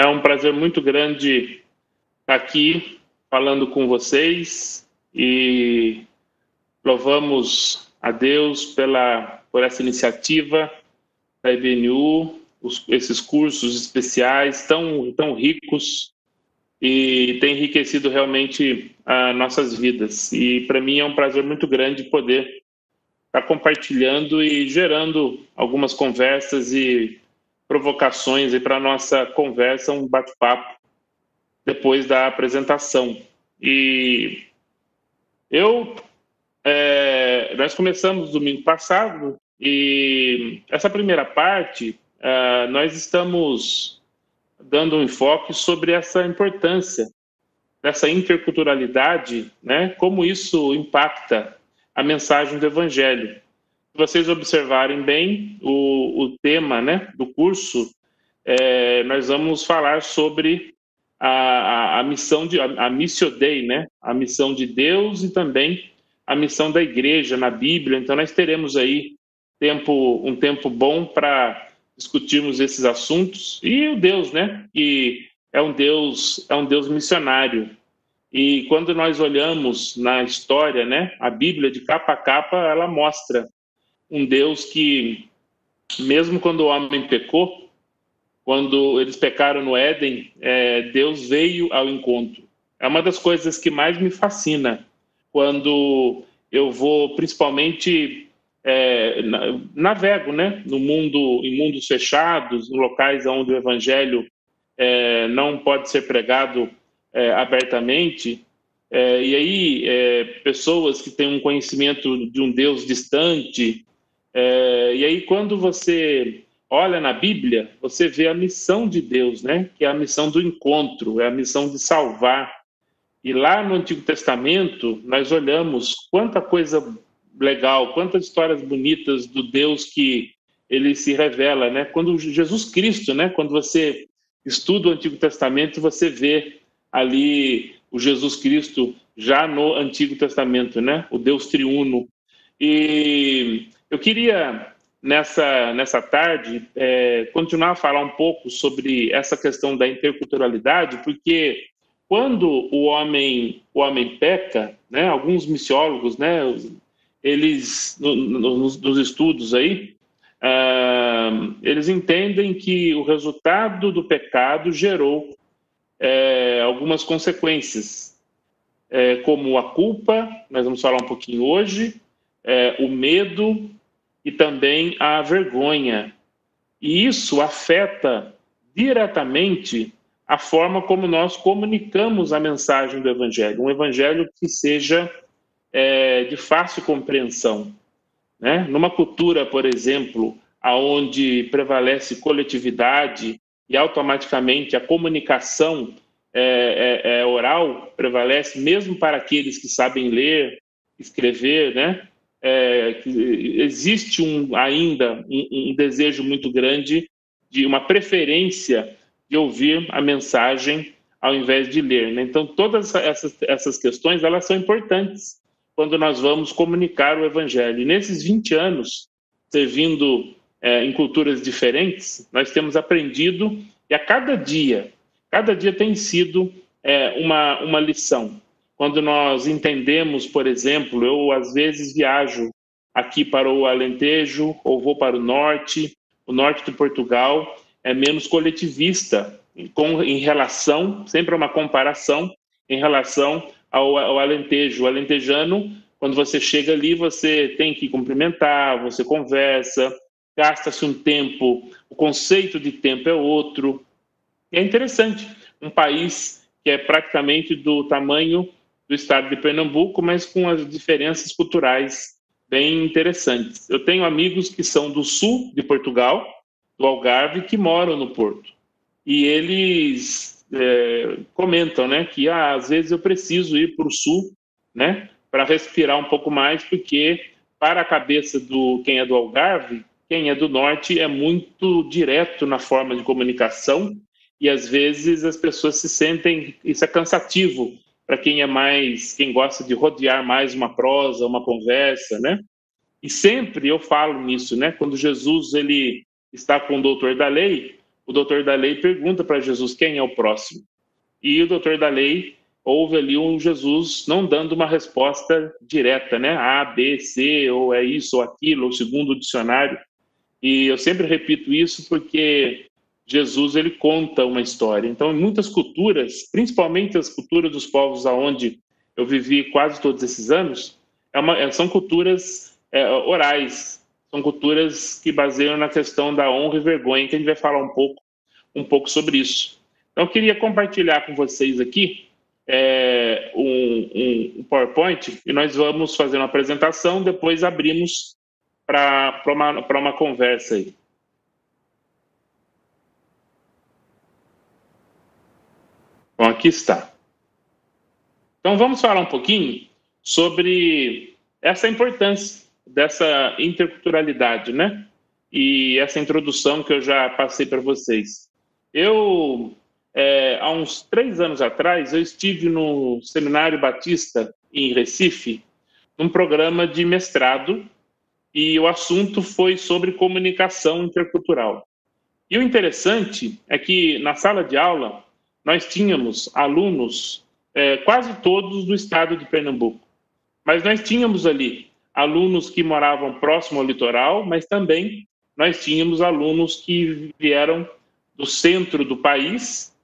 É um prazer muito grande estar aqui falando com vocês e louvamos a Deus pela por essa iniciativa da IBNU, os, esses cursos especiais tão tão ricos e tem enriquecido realmente as nossas vidas. E para mim é um prazer muito grande poder estar compartilhando e gerando algumas conversas e provocações para a nossa conversa, um bate-papo depois da apresentação. E eu, é, nós começamos domingo passado e essa primeira parte é, nós estamos dando um enfoque sobre essa importância dessa interculturalidade, né? Como isso impacta a mensagem do Evangelho. Vocês observarem bem o, o tema, né, do curso, é, nós vamos falar sobre a, a, a missão de a, a Missio Dei, né, a missão de Deus e também a missão da Igreja na Bíblia. Então nós teremos aí tempo um tempo bom para discutirmos esses assuntos e o Deus, né, que é um Deus é um Deus missionário. E quando nós olhamos na história, né, a Bíblia de capa a capa, ela mostra um Deus que mesmo quando o homem pecou, quando eles pecaram no Éden, é, Deus veio ao encontro. É uma das coisas que mais me fascina quando eu vou, principalmente é, navego, né, no mundo, em mundos fechados, em locais onde o evangelho é, não pode ser pregado é, abertamente. É, e aí, é, pessoas que têm um conhecimento de um Deus distante. É, e aí, quando você olha na Bíblia, você vê a missão de Deus, né? Que é a missão do encontro, é a missão de salvar. E lá no Antigo Testamento, nós olhamos quanta coisa legal, quantas histórias bonitas do Deus que ele se revela, né? Quando Jesus Cristo, né? Quando você estuda o Antigo Testamento, você vê ali o Jesus Cristo já no Antigo Testamento, né? O Deus triuno. E eu queria nessa nessa tarde é, continuar a falar um pouco sobre essa questão da interculturalidade, porque quando o homem o homem peca, né? Alguns missiólogos, né? Eles no, no, nos estudos aí Uh, eles entendem que o resultado do pecado gerou é, algumas consequências, é, como a culpa, nós vamos falar um pouquinho hoje, é, o medo e também a vergonha. E isso afeta diretamente a forma como nós comunicamos a mensagem do Evangelho, um Evangelho que seja é, de fácil compreensão. Né? Numa cultura, por exemplo, aonde prevalece coletividade e automaticamente a comunicação é, é, é, oral prevalece, mesmo para aqueles que sabem ler, escrever, né? É, existe um, ainda um, um, desejo muito grande de uma preferência de ouvir a mensagem ao invés de ler. Né? Então, todas essas, essas questões elas são importantes quando nós vamos comunicar o Evangelho. E nesses 20 anos, servindo é, em culturas diferentes, nós temos aprendido e a cada dia, cada dia tem sido é, uma, uma lição. Quando nós entendemos, por exemplo, eu às vezes viajo aqui para o Alentejo ou vou para o norte, o norte de Portugal é menos coletivista com, em relação, sempre uma comparação em relação ao, ao Alentejo. O alentejano, quando você chega ali, você tem que cumprimentar, você conversa, gasta-se um tempo, o conceito de tempo é outro. E é interessante, um país que é praticamente do tamanho do estado de Pernambuco, mas com as diferenças culturais bem interessantes. Eu tenho amigos que são do sul de Portugal, do Algarve, que moram no Porto. E eles é, comentam né, que ah, às vezes eu preciso ir para o sul né, para respirar um pouco mais, porque para a cabeça do quem é do Algarve, quem é do norte é muito direto na forma de comunicação e às vezes as pessoas se sentem isso é cansativo para quem é mais quem gosta de rodear mais uma prosa, uma conversa, né? E sempre eu falo nisso, né? Quando Jesus ele está com o doutor da lei, o doutor da lei pergunta para Jesus quem é o próximo. E o doutor da lei ouve ali um Jesus não dando uma resposta direta, né? A, B, C, ou é isso ou aquilo, ou segundo o dicionário. E eu sempre repito isso porque Jesus ele conta uma história. Então, em muitas culturas, principalmente as culturas dos povos aonde eu vivi quase todos esses anos, é uma, é, são culturas é, orais, são culturas que baseiam na questão da honra e vergonha, que a gente vai falar um pouco, um pouco sobre isso. Então, eu queria compartilhar com vocês aqui é, um, um, PowerPoint e nós vamos fazer uma apresentação, depois abrimos para uma, uma conversa aí. Bom, aqui está. Então vamos falar um pouquinho sobre essa importância dessa interculturalidade, né? E essa introdução que eu já passei para vocês. Eu, é, há uns três anos atrás, eu estive no Seminário Batista em Recife, num programa de mestrado, e o assunto foi sobre comunicação intercultural. E o interessante é que na sala de aula nós tínhamos alunos, é, quase todos do estado de Pernambuco, mas nós tínhamos ali alunos que moravam próximo ao litoral, mas também nós tínhamos alunos que vieram do centro do país,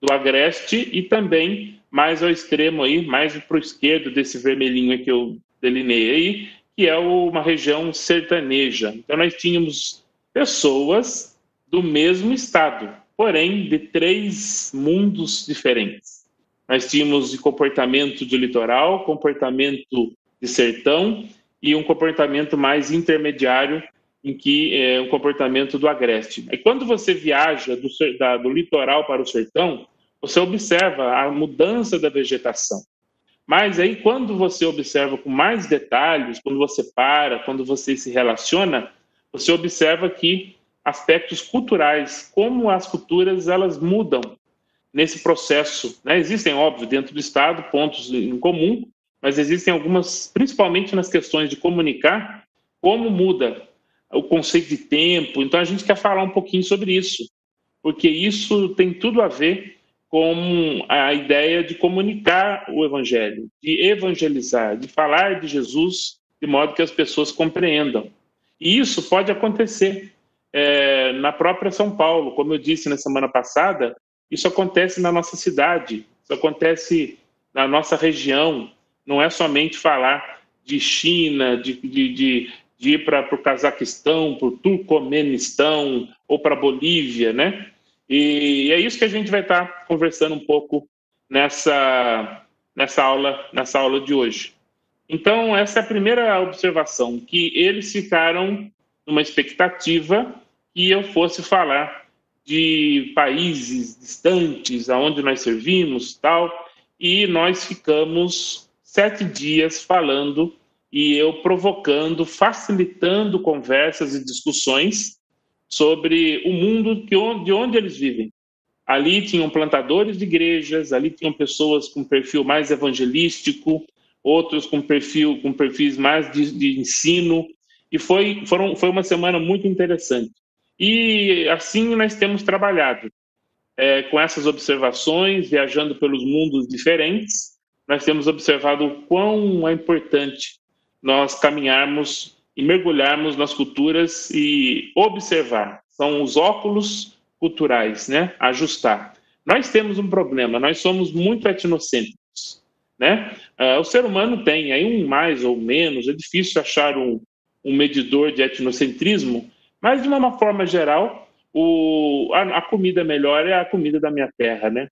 do agreste e também mais ao extremo aí, mais para o esquerdo desse vermelhinho que eu delinei aí, que é uma região sertaneja. Então nós tínhamos pessoas do mesmo estado, porém de três mundos diferentes. Nós tínhamos de comportamento de litoral, comportamento de sertão e um comportamento mais intermediário, em que é um comportamento do agreste. E quando você viaja do, da, do litoral para o sertão, você observa a mudança da vegetação. Mas aí, quando você observa com mais detalhes, quando você para, quando você se relaciona, você observa que aspectos culturais, como as culturas elas mudam nesse processo. Né? Existem, óbvio, dentro do Estado pontos em comum, mas existem algumas, principalmente nas questões de comunicar, como muda o conceito de tempo. Então a gente quer falar um pouquinho sobre isso, porque isso tem tudo a ver com a ideia de comunicar o evangelho, de evangelizar, de falar de Jesus de modo que as pessoas compreendam. E isso pode acontecer é, na própria São Paulo. Como eu disse na semana passada, isso acontece na nossa cidade, isso acontece na nossa região. Não é somente falar de China, de, de, de, de ir para o Cazaquistão, para o Turcomenistão ou para a Bolívia, né? E é isso que a gente vai estar tá conversando um pouco nessa, nessa, aula, nessa aula de hoje. Então, essa é a primeira observação, que eles ficaram numa expectativa que eu fosse falar de países distantes, aonde nós servimos, tal, e nós ficamos sete dias falando e eu provocando, facilitando conversas e discussões sobre o mundo que, de onde eles vivem. Ali tinham plantadores de igrejas, ali tinham pessoas com perfil mais evangelístico, outros com perfil com perfis mais de, de ensino, e foi, foram, foi uma semana muito interessante. E assim nós temos trabalhado é, com essas observações, viajando pelos mundos diferentes, nós temos observado o quão é importante nós caminharmos e mergulharmos nas culturas e observar. São os óculos culturais, né? Ajustar. Nós temos um problema, nós somos muito etnocêntricos, né? Uh, o ser humano tem aí um mais ou menos, é difícil achar um, um medidor de etnocentrismo, mas de uma forma geral, o, a, a, comida melhor é a comida da minha terra, né?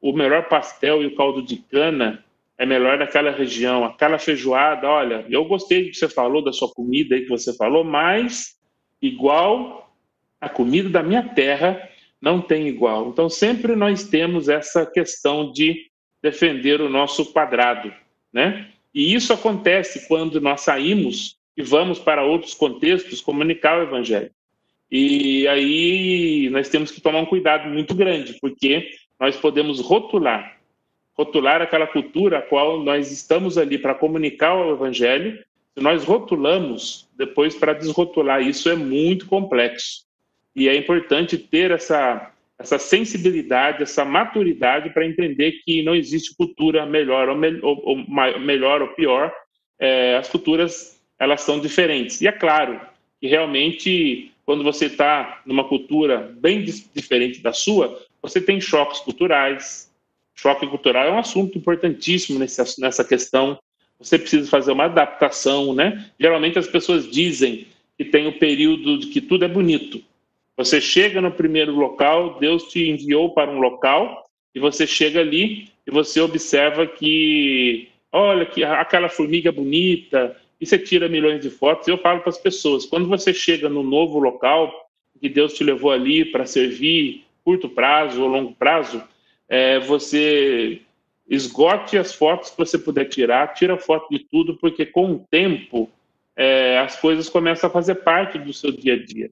O melhor pastel e o caldo de cana é melhor daquela região, aquela feijoada, olha, eu gostei do que você falou, da sua comida aí que você falou, mas igual a comida da minha terra não tem igual. Então sempre nós temos essa questão de defender o nosso quadrado, né? E isso acontece quando nós saímos e vamos para outros contextos comunicar o evangelho. E aí nós temos que tomar um cuidado muito grande, porque nós podemos rotular, rotular aquela cultura a qual nós estamos ali para comunicar o evangelho. Se nós rotulamos, depois para desrotular isso é muito complexo. E é importante ter essa, essa sensibilidade, essa maturidade para entender que não existe cultura melhor ou, me, ou, ou melhor ou pior. É, as culturas elas são diferentes. E é claro que realmente quando você está numa cultura bem diferente da sua, você tem choques culturais. Choque cultural é um assunto importantíssimo nessa, nessa questão. Você precisa fazer uma adaptação, né? Geralmente as pessoas dizem que tem o período de que tudo é bonito. Você chega no primeiro local, Deus te enviou para um local e você chega ali e você observa que, olha, que aquela formiga bonita, e você tira milhões de fotos. Eu falo para as pessoas, quando você chega no novo local que Deus te levou ali para servir curto prazo ou longo prazo, é, você esgote as fotos que você puder tirar, tira foto de tudo, porque com o tempo é, as coisas começam a fazer parte do seu dia a dia.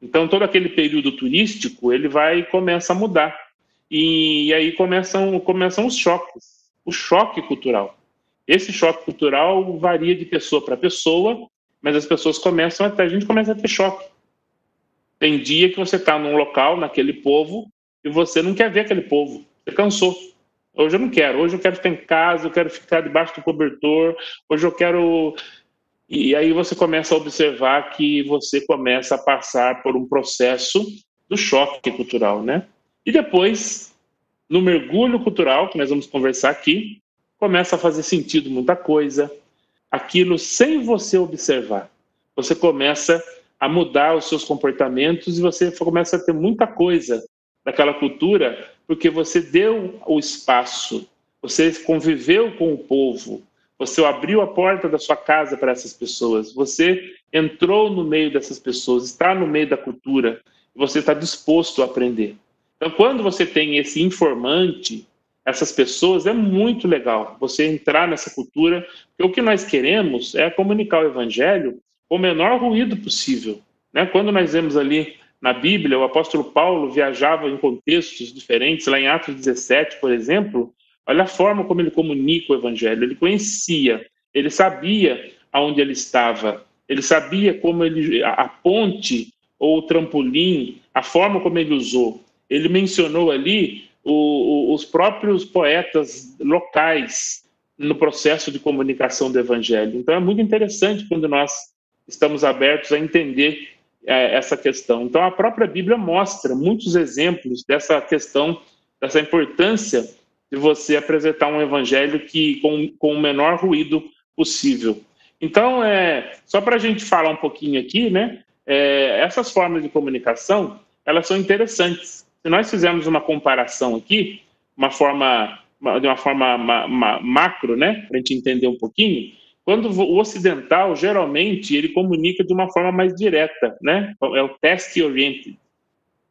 Então, todo aquele período turístico, ele vai começa a mudar. E, e aí começam, começam os choques, o choque cultural. Esse choque cultural varia de pessoa para pessoa, mas as pessoas começam até, a gente começa a ter choque. Tem dia que você está num local, naquele povo, e você não quer ver aquele povo. Você cansou. Hoje eu não quero. Hoje eu quero ficar em casa, eu quero ficar debaixo do cobertor. Hoje eu quero e aí você começa a observar que você começa a passar por um processo do choque cultural, né? E depois, no mergulho cultural, que nós vamos conversar aqui, começa a fazer sentido muita coisa. Aquilo sem você observar. Você começa a mudar os seus comportamentos e você começa a ter muita coisa daquela cultura porque você deu o espaço, você conviveu com o povo, você abriu a porta da sua casa para essas pessoas. Você entrou no meio dessas pessoas, está no meio da cultura. Você está disposto a aprender. Então, quando você tem esse informante, essas pessoas, é muito legal você entrar nessa cultura. Porque o que nós queremos é comunicar o evangelho com o menor ruído possível. Né? Quando nós vemos ali na Bíblia, o apóstolo Paulo viajava em contextos diferentes, lá em Atos 17, por exemplo, Olha a forma como ele comunica o evangelho. Ele conhecia, ele sabia aonde ele estava, ele sabia como ele a ponte ou o trampolim, a forma como ele usou. Ele mencionou ali o, o, os próprios poetas locais no processo de comunicação do evangelho. Então é muito interessante quando nós estamos abertos a entender é, essa questão. Então a própria Bíblia mostra muitos exemplos dessa questão, dessa importância de você apresentar um evangelho que com, com o menor ruído possível. Então, é, só para a gente falar um pouquinho aqui, né? É, essas formas de comunicação, elas são interessantes. Se nós fizermos uma comparação aqui, uma forma, de uma forma ma, ma, macro, né? Para a gente entender um pouquinho, quando o ocidental, geralmente, ele comunica de uma forma mais direta, né? É o test oriented.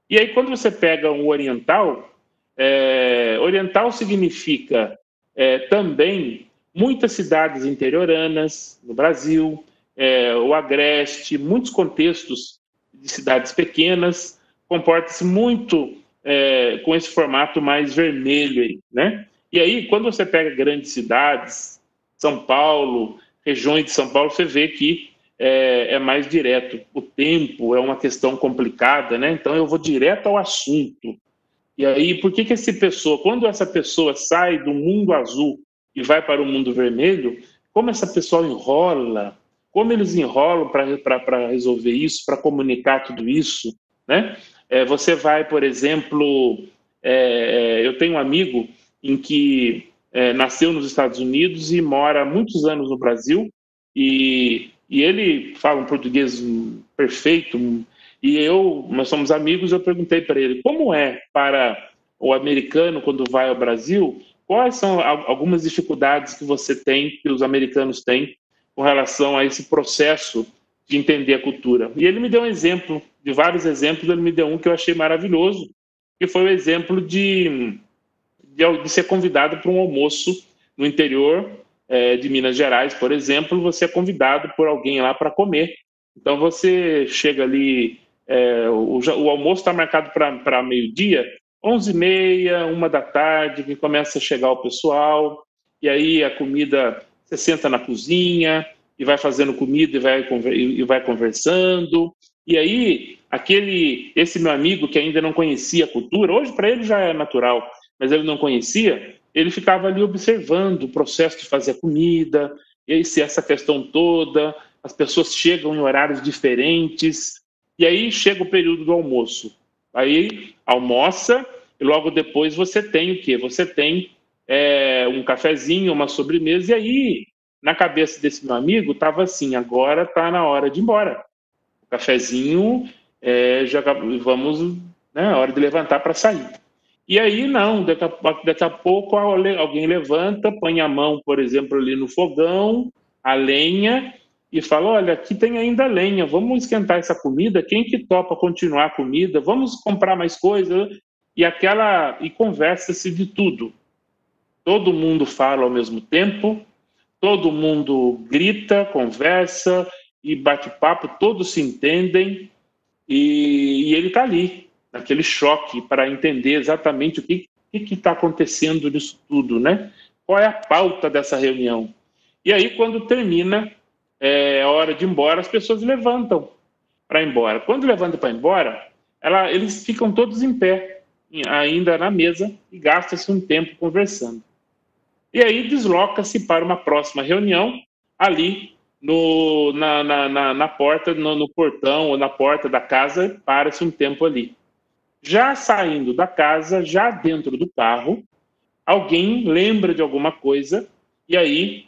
E aí, quando você pega um oriental, é, oriental significa é, também muitas cidades interioranas no Brasil, é, o Agreste, muitos contextos de cidades pequenas, comporta-se muito é, com esse formato mais vermelho aí, né? E aí, quando você pega grandes cidades, São Paulo, regiões de São Paulo, você vê que é, é, mais direto. O tempo é uma questão complicada, né? Então eu vou direto ao assunto. E aí, por que que essa pessoa, quando essa pessoa sai do mundo azul e vai para o mundo vermelho, como essa pessoa enrola, como eles enrolam para resolver isso, para comunicar tudo isso, né? É, você vai, por exemplo, é, é, eu tenho um amigo em que é, nasceu nos Estados Unidos e mora há muitos anos no Brasil e, e ele fala um português perfeito, e eu, nós somos amigos, eu perguntei para ele como é para o americano quando vai ao Brasil, quais são algumas dificuldades que você tem, que os americanos têm, com relação a esse processo de entender a cultura. E ele me deu um exemplo, de vários exemplos, ele me deu um que eu achei maravilhoso, que foi o exemplo de, de, de ser convidado para um almoço no interior é, de Minas Gerais, por exemplo, você é convidado por alguém lá para comer. Então você chega ali é, o, o, almoço está marcado para meio-dia, 11h30, uma da tarde, que começa a chegar o pessoal, e aí a comida, você senta na cozinha e vai fazendo comida e vai, e vai conversando, E aí, aquele, esse meu amigo que ainda não conhecia a cultura, hoje para ele já é natural, mas ele não conhecia, ele ficava ali observando o processo de fazer a comida, esse, essa questão toda, as pessoas chegam em horários diferentes, e aí chega o período do almoço. Aí almoça, e logo depois você tem o quê? Você tem é, um cafezinho, uma sobremesa, e aí, na cabeça desse meu amigo, estava assim, agora está na hora de ir embora. O cafezinho, é, já vamos, né, hora de levantar para sair. E aí, não, daqui a, daqui a pouco alguém levanta, põe a mão, por exemplo, ali no fogão, a lenha, e fala: Olha, aqui tem ainda lenha, vamos esquentar essa comida. Quem que topa continuar a comida? Vamos comprar mais coisas. E aquela e conversa-se de tudo. Todo mundo fala ao mesmo tempo, todo mundo grita, conversa e bate papo, todos se entendem e, e ele está ali naquele choque para entender exatamente o que está acontecendo nisso tudo, né? Qual é a pauta dessa reunião? E aí, quando termina, é a hora de ir embora, as pessoas levantam para ir embora. Quando levantam para ir embora, ela, eles ficam todos em pé, ainda na mesa, e gasta-se um tempo conversando. E aí desloca-se para uma próxima reunião, ali no, na, na, na, na porta, no, no portão ou na porta da casa, para-se um tempo ali. Já saindo da casa, já dentro do carro, alguém lembra de alguma coisa e aí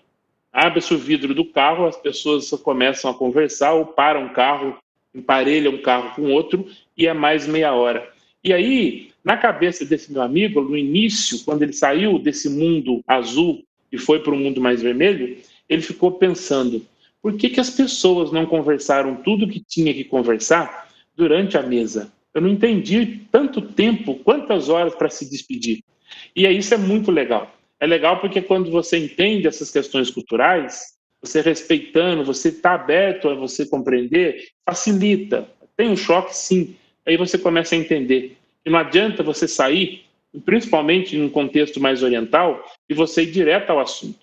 abre-se o vidro do carro, as pessoas começam a conversar ou param um carro, emparelham um carro com outro e é mais meia hora. E aí, na cabeça desse meu amigo, no início, quando ele saiu desse mundo azul e foi para o mundo mais vermelho, ele ficou pensando: por que, que as pessoas não conversaram tudo que tinha que conversar durante a mesa? Eu não entendi tanto tempo, quantas horas para se despedir. E aí isso é muito legal. É legal porque quando você entende essas questões culturais, você respeitando, você está aberto a você compreender, facilita. Tem um choque, sim. Aí você começa a entender. E não adianta você sair, principalmente em um contexto mais oriental, e você ir direto ao assunto.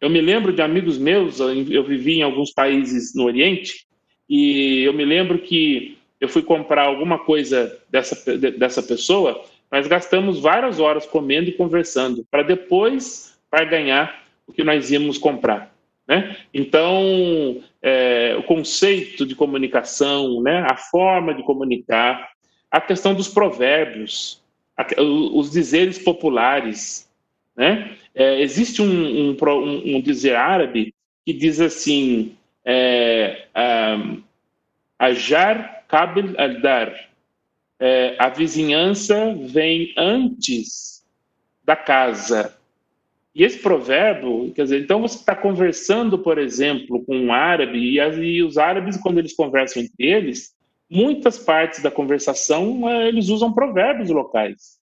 Eu me lembro de amigos meus, eu vivi em alguns países no Oriente, e eu me lembro que eu fui comprar alguma coisa dessa, dessa pessoa, nós gastamos várias horas comendo e conversando, para depois para ganhar o que nós íamos comprar. Né? Então, é, o conceito de comunicação, né? a forma de comunicar, a questão dos provérbios, a, os dizeres populares. Né? É, existe um, um, um, um, dizer árabe que diz assim: é, um, ajar Kabil al-Dar. É, a vizinhança vem antes da casa. E esse provérbio, quer dizer, então você está conversando, por exemplo, com um árabe, e, e, os árabes, quando eles conversam entre eles, muitas partes da conversação é, eles usam provérbios locais.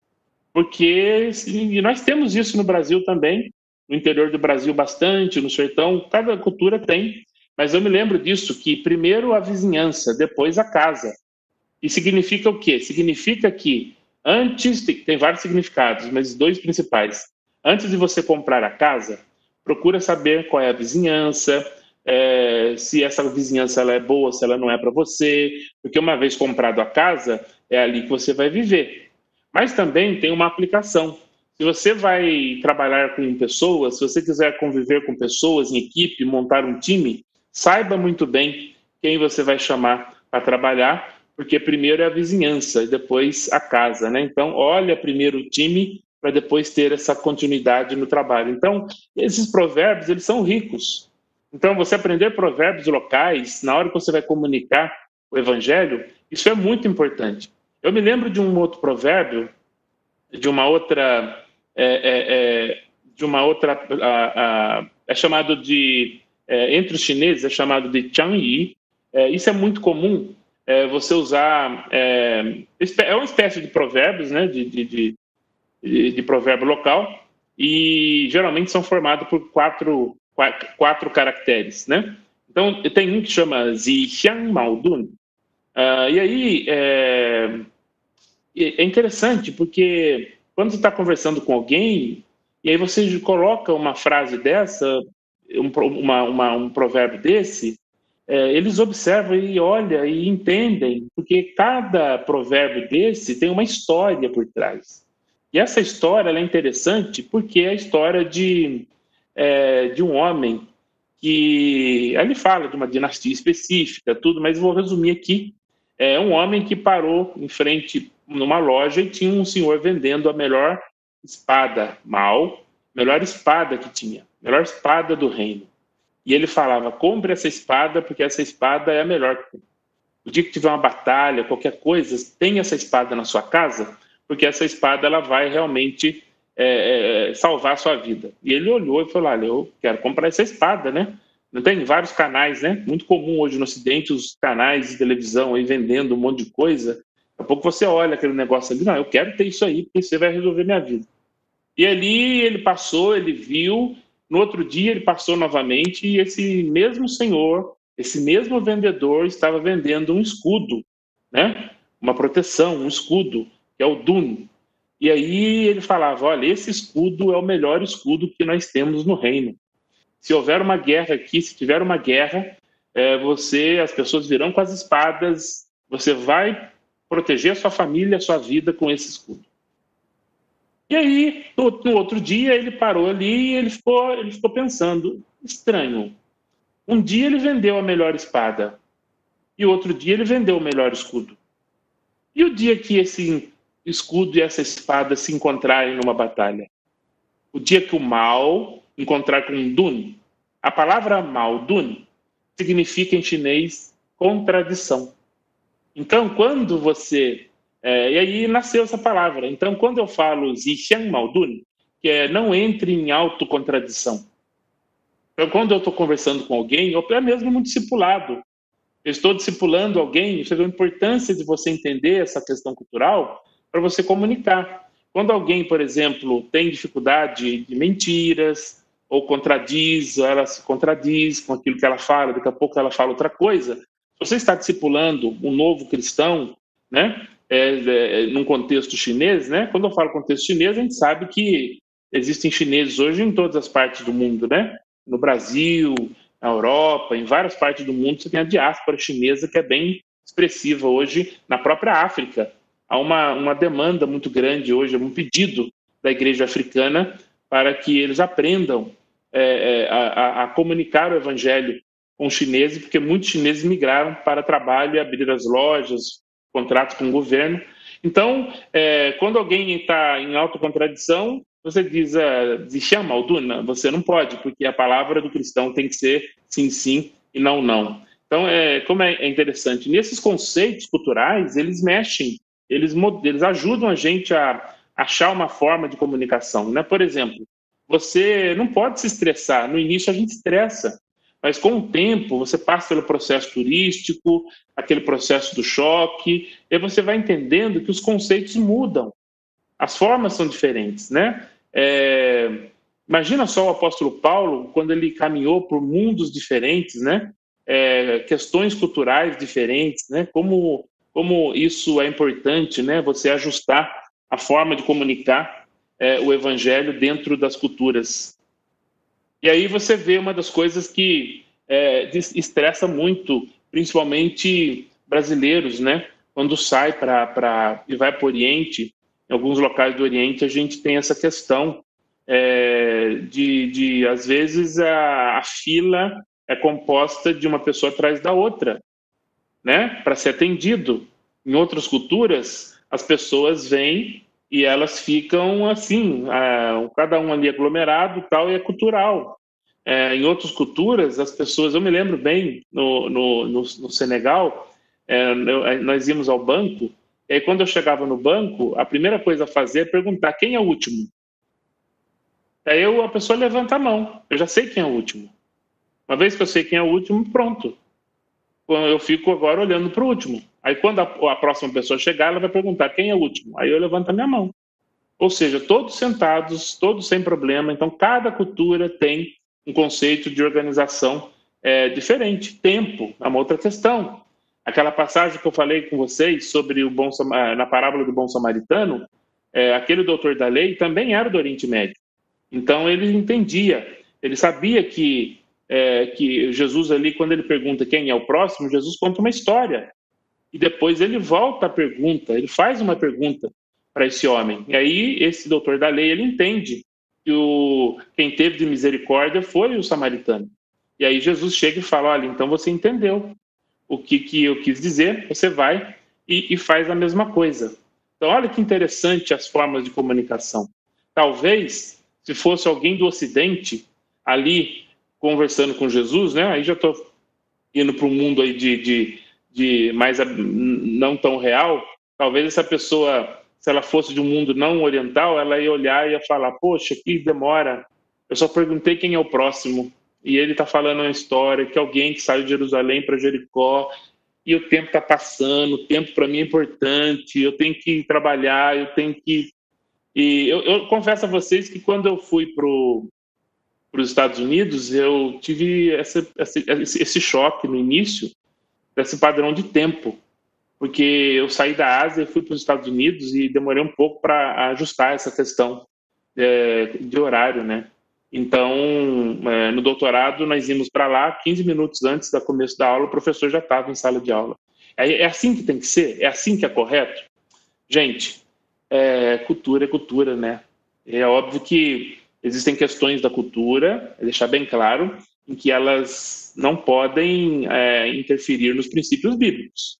Porque e nós temos isso no Brasil também, no interior do Brasil bastante, no sertão, cada cultura tem mas eu me lembro disso, que primeiro a vizinhança, depois a casa. E significa o quê? Significa que antes, tem vários significados, mas dois principais. Antes de você comprar a casa, procura saber qual é a vizinhança, é, se essa vizinhança ela é boa, se ela não é para você, porque uma vez comprado a casa, é ali que você vai viver. Mas também tem uma aplicação. Se você vai trabalhar com pessoas, se você quiser conviver com pessoas em equipe, montar um time, Saiba muito bem quem você vai chamar para trabalhar, porque primeiro é a vizinhança e depois a casa, né? Então, olha primeiro o time para depois ter essa continuidade no trabalho. Então, esses provérbios, eles são ricos. Então, você aprender provérbios locais, na hora que você vai comunicar o evangelho, isso é muito importante. Eu me lembro de um outro provérbio, de uma outra, é, é, é, de uma outra, a, a, é chamado de é, entre os chineses é chamado de Changyi. É, isso é muito comum, é, você usar. É, é, uma espécie de provérbios, né, de, de, de, de, provérbio local, e geralmente são formados por quatro, quatro, quatro caracteres. Né? Então, tem um que chama Zixiang Maodun. Uh, e aí é, é interessante porque quando você está conversando com alguém e aí você coloca uma frase dessa um, uma, uma, um provérbio desse, é, eles observam e olham e entendem, porque cada provérbio desse tem uma história por trás. E essa história é interessante porque é a história de, é, de um homem que. Ele fala de uma dinastia específica, tudo, mas vou resumir aqui. É um homem que parou em frente numa loja e tinha um senhor vendendo a melhor espada mal, melhor espada que tinha, melhor espada do reino. E ele falava: compre essa espada, porque essa espada é a melhor tem. O dia que tiver uma batalha, qualquer coisa, tenha essa espada na sua casa, porque essa espada ela vai realmente é, é, salvar a sua vida. E ele olhou e falou: Olha, eu quero comprar essa espada, né? Não tem vários canais, né? Muito comum hoje no Ocidente os canais de televisão aí vendendo um monte de coisa. Daqui a pouco você olha aquele negócio ali, não, eu quero ter isso aí, porque você vai resolver minha vida. E ali ele passou, ele viu, no outro dia ele passou novamente e esse mesmo senhor, esse mesmo vendedor estava vendendo um escudo, né? Uma proteção, um escudo, que é o Dun. E aí ele falava, olha, esse escudo é o melhor escudo que nós temos no reino. Se houver uma guerra aqui, se tiver uma guerra, é, você, as pessoas virão com as espadas, você vai proteger a sua família, a sua vida com esse escudo. E aí, no, no, outro dia, ele parou ali e ele ficou, ele ficou pensando: estranho. Um dia ele vendeu a melhor espada, e outro dia ele vendeu o melhor escudo. E o dia que esse escudo e essa espada se encontrarem numa batalha? O dia que o mal encontrar com Dun. A palavra mal, Dun, significa em chinês contradição. Então, quando você é, e aí nasceu essa palavra. Então, quando eu falo Zixiang Maodun, que é não entre em autocontradição. Então, quando eu estou conversando com alguém, ou até mesmo no discipulado, eu estou discipulando alguém, você vê a importância de você entender essa questão cultural para você comunicar. Quando alguém, por exemplo, tem dificuldade de mentiras, ou contradiz, ela se contradiz com aquilo que ela fala, daqui a pouco ela fala outra coisa. Você está discipulando um novo cristão, né? é, é, num contexto chinês, né? Quando eu falo contexto chinês, a gente sabe que existem chineses hoje em todas as partes do mundo, né? No Brasil, na Europa, em várias partes do mundo, você tem a diáspora chinesa que é bem expressiva hoje na própria África. Há uma, uma demanda muito grande hoje, um pedido da igreja africana para que eles aprendam é, é a, a, comunicar o evangelho com os chineses, porque muitos chineses migraram para trabalho e abrir as lojas, contratos com o governo. Então, é, quando alguém está em autocontradição, você diz, é, se chama Alduna, você não pode, porque a palavra do cristão tem que ser sim, sim e não, não. Então, é, como é, é interessante, nesses conceitos culturais, eles mexem, eles, eles ajudam a gente a achar uma forma de comunicação. Né? Por exemplo, você não pode se estressar. No início, a gente estressa. Mas com o tempo, você passa pelo processo turístico, aquele processo do choque, e você vai entendendo que os conceitos mudam. As formas são diferentes, né? É, imagina só o apóstolo Paulo, quando ele caminhou por mundos diferentes, né? É, questões culturais diferentes, né? Como, como isso é importante, né? Você ajustar a forma de comunicar é, o evangelho dentro das culturas e aí você vê uma das coisas que é, estressa muito, principalmente brasileiros, né? Quando sai para e vai para o Oriente, em alguns locais do Oriente, a gente tem essa questão é, de, de, às vezes, a, a fila é composta de uma pessoa atrás da outra, né? Para ser atendido. Em outras culturas, as pessoas vêm e elas ficam assim, é, cada um ali aglomerado tal, e é cultural. É, em outras culturas, as pessoas, eu me lembro bem, no, no, no, no Senegal, é, eu, é, nós íamos ao banco, e aí quando eu chegava no banco, a primeira coisa a fazer é perguntar quem é o último. Aí eu, a pessoa levanta a mão, eu já sei quem é o último. Uma vez que eu sei quem é o último, pronto. Eu fico agora olhando para o último. Aí quando a, a, próxima pessoa chegar, ela vai perguntar quem é o último. Aí eu levanto a minha mão. Ou seja, todos sentados, todos sem problema. Então, cada cultura tem um conceito de organização é, diferente. Tempo é uma outra questão. Aquela passagem que eu falei com vocês sobre o bom na parábola do bom samaritano, é, aquele doutor da lei também era do Oriente Médio. Então ele entendia, ele sabia que é, que Jesus ali, quando ele pergunta quem é o próximo, Jesus conta uma história. E depois ele volta à pergunta, ele faz uma pergunta para esse homem. E aí esse doutor da lei, ele entende que o, quem teve de misericórdia foi o samaritano. E aí Jesus chega e fala, olha, então você entendeu o que, que eu quis dizer, você vai e, e faz a mesma coisa. Então olha que interessante as formas de comunicação. Talvez, se fosse alguém do Ocidente ali conversando com Jesus, né? Aí já estou indo para um mundo aí de, de, de mais não tão real. Talvez essa pessoa, se ela fosse de um mundo não oriental, ela ia olhar e ia falar: Poxa, que demora. Eu só perguntei quem é o próximo. E ele está falando uma história que alguém que saiu de Jerusalém para Jericó e o tempo está passando, o tempo para mim é importante, eu tenho que trabalhar, eu tenho que. E eu, eu confesso a vocês que quando eu fui para para os Estados Unidos, eu tive essa, esse, esse choque no início desse padrão de tempo, porque eu saí da Ásia e fui para os Estados Unidos e demorei um pouco para ajustar essa questão é, de horário, né? Então, é, no doutorado, nós íamos para lá 15 minutos antes do começo da aula, o professor já estava em sala de aula. É, é, assim que tem que ser? É assim que é correto? Gente, é, cultura é cultura, né? É óbvio que existem questões da cultura, é deixar bem claro, em que elas não podem é, interferir nos princípios bíblicos,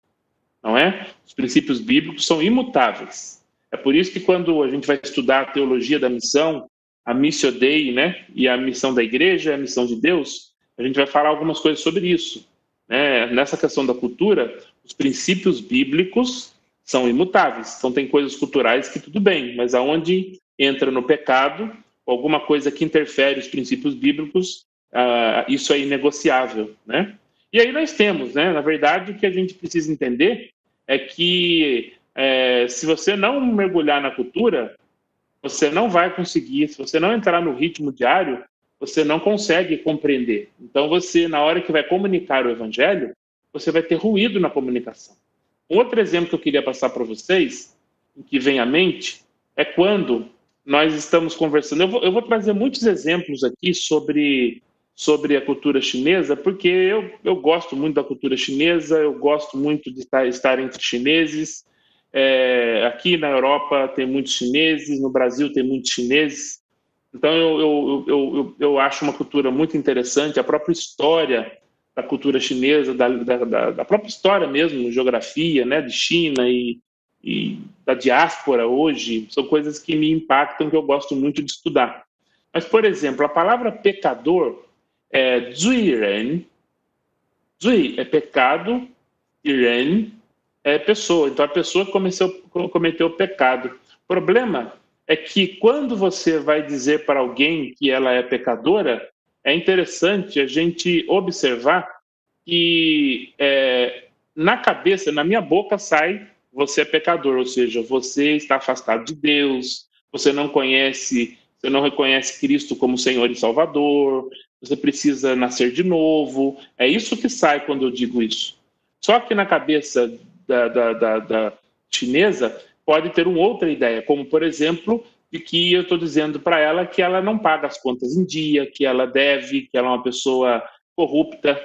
não é? Os princípios bíblicos são imutáveis. É por isso que quando a gente vai estudar a teologia da missão, a missio dei, né, e a missão da igreja, a missão de Deus, a gente vai falar algumas coisas sobre isso. Né? Nessa questão da cultura, os princípios bíblicos são imutáveis. Então tem coisas culturais que tudo bem, mas aonde entra no pecado, alguma coisa que interfere os princípios bíblicos, uh, isso é inegociável, né? E aí nós temos, né? Na verdade, o que a gente precisa entender é que é, se você não mergulhar na cultura, você não vai conseguir. Se você não entrar no ritmo diário, você não consegue compreender. Então, você, na hora que vai comunicar o evangelho, você vai ter ruído na comunicação. Um outro exemplo que eu queria passar para vocês, que vem à mente, é quando nós estamos conversando. Eu vou, eu vou, trazer muitos exemplos aqui sobre, sobre a cultura chinesa, porque eu, eu gosto muito da cultura chinesa, eu gosto muito de estar, estar entre chineses. É, aqui na Europa tem muitos chineses, no Brasil tem muitos chineses. Então eu, eu, eu, eu, acho uma cultura muito interessante, a própria história da cultura chinesa, da, da, da própria história mesmo, geografia, né, de China e, e da diáspora hoje são coisas que me impactam, que eu gosto muito de estudar. Mas, por exemplo, a palavra pecador é zuiren. Zui é pecado, iren é pessoa. Então, a pessoa cometeu, cometeu pecado. O problema é que quando você vai dizer para alguém que ela é pecadora, é interessante a gente observar que é, na cabeça, na minha boca, sai você é pecador, ou seja, você está afastado de Deus, você não conhece, você não reconhece Cristo como Senhor e Salvador, você precisa nascer de novo. É isso que sai quando eu digo isso. Só que na cabeça da, da, da, da chinesa pode ter uma outra ideia, como por exemplo, de que eu estou dizendo para ela que ela não paga as contas em dia, que ela deve, que ela é uma pessoa corrupta.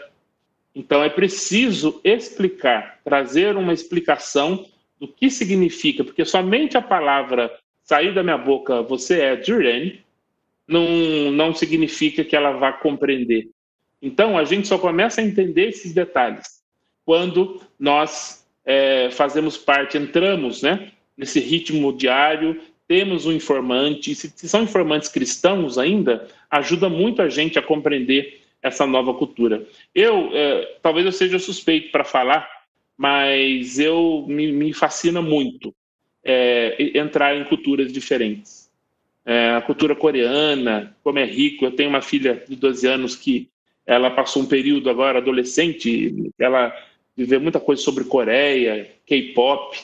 Então é preciso explicar, trazer uma explicação do que significa, porque somente a palavra sair da minha boca, você é Duran, não, não significa que ela vá compreender. Então, a gente só começa a entender esses detalhes quando nós é, fazemos parte, entramos né, nesse ritmo diário, temos um informante, se, se são informantes cristãos ainda, ajuda muito a gente a compreender essa nova cultura. Eu, é, talvez eu seja suspeito para falar, mas eu me, me fascina muito é, entrar em culturas diferentes. É, a cultura coreana, como é rico, eu tenho uma filha de 12 anos que ela passou um período agora adolescente, ela viveu muita coisa sobre Coreia, K-pop,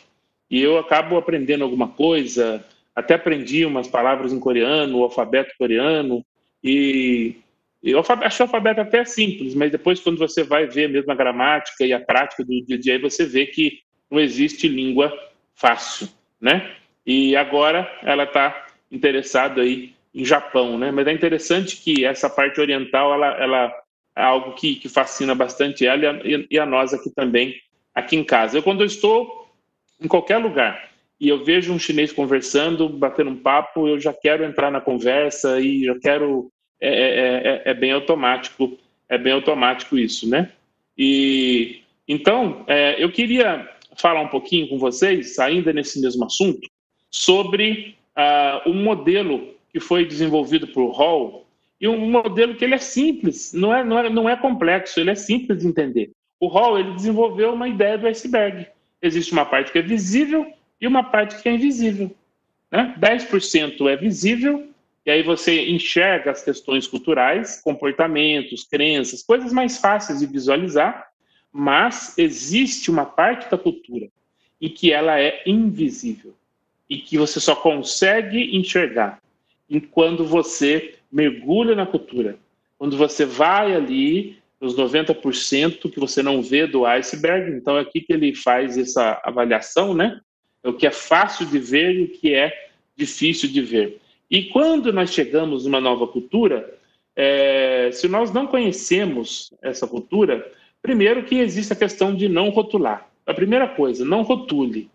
e eu acabo aprendendo alguma coisa, até aprendi umas palavras em coreano, o alfabeto coreano, e eu achei o alfabeto até simples, mas depois, quando você vai ver mesmo a gramática e a prática do dia a dia, você vê que não existe língua fácil, né? E agora ela está interessada aí em Japão, né? Mas é interessante que essa parte oriental, ela, ela é algo que, que fascina bastante ela e a, e a nós aqui também, aqui em casa. Eu, quando eu estou em qualquer lugar e eu vejo um chinês conversando, batendo um papo, eu já quero entrar na conversa e já quero. É, é, é, é bem automático, é bem automático isso, né? E então é, eu queria falar um pouquinho com vocês, ainda nesse mesmo assunto, sobre uh, um modelo que foi desenvolvido por Hall e um modelo que ele é simples, não é, não é, não é complexo, ele é simples de entender. O Hall ele desenvolveu uma ideia do iceberg. Existe uma parte que é visível e uma parte que é invisível. Né? 10% é visível, e aí você enxerga as questões culturais, comportamentos, crenças, coisas mais fáceis de visualizar, mas existe uma parte da cultura em que ela é invisível e que você só consegue enxergar quando você mergulha na cultura. Quando você vai ali, os 90% que você não vê do iceberg, então é aqui que ele faz essa avaliação, né? É o que é fácil de ver e o que é difícil de ver. E quando nós chegamos numa nova cultura, é, se nós não conhecemos essa cultura, primeiro que existe a questão de não rotular. A primeira coisa, não rotule.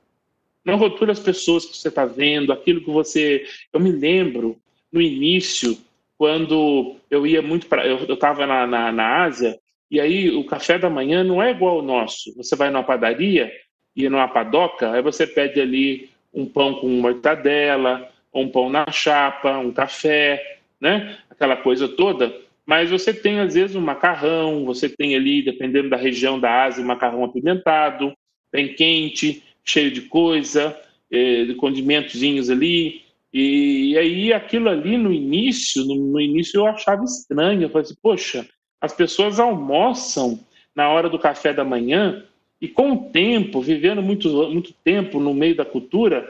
Não rotule as pessoas que você está vendo, aquilo que você. Eu me lembro no início quando eu ia muito para. Eu estava na, na, na Ásia, e aí o café da manhã não é igual ao nosso. Você vai numa padaria e numa padoca, aí você pede ali um pão com mortadela, um pão na chapa, um café, né? Aquela coisa toda. Mas você tem, às vezes, um macarrão, você tem ali, dependendo da região da Ásia, um macarrão apimentado, bem quente, cheio de coisa, eh, de condimentozinhos ali. E, aí aquilo ali no início, no, início eu achava estranho. Eu falei assim, poxa, as pessoas almoçam na hora do café da manhã e com o tempo, vivendo muito, muito tempo no meio da cultura,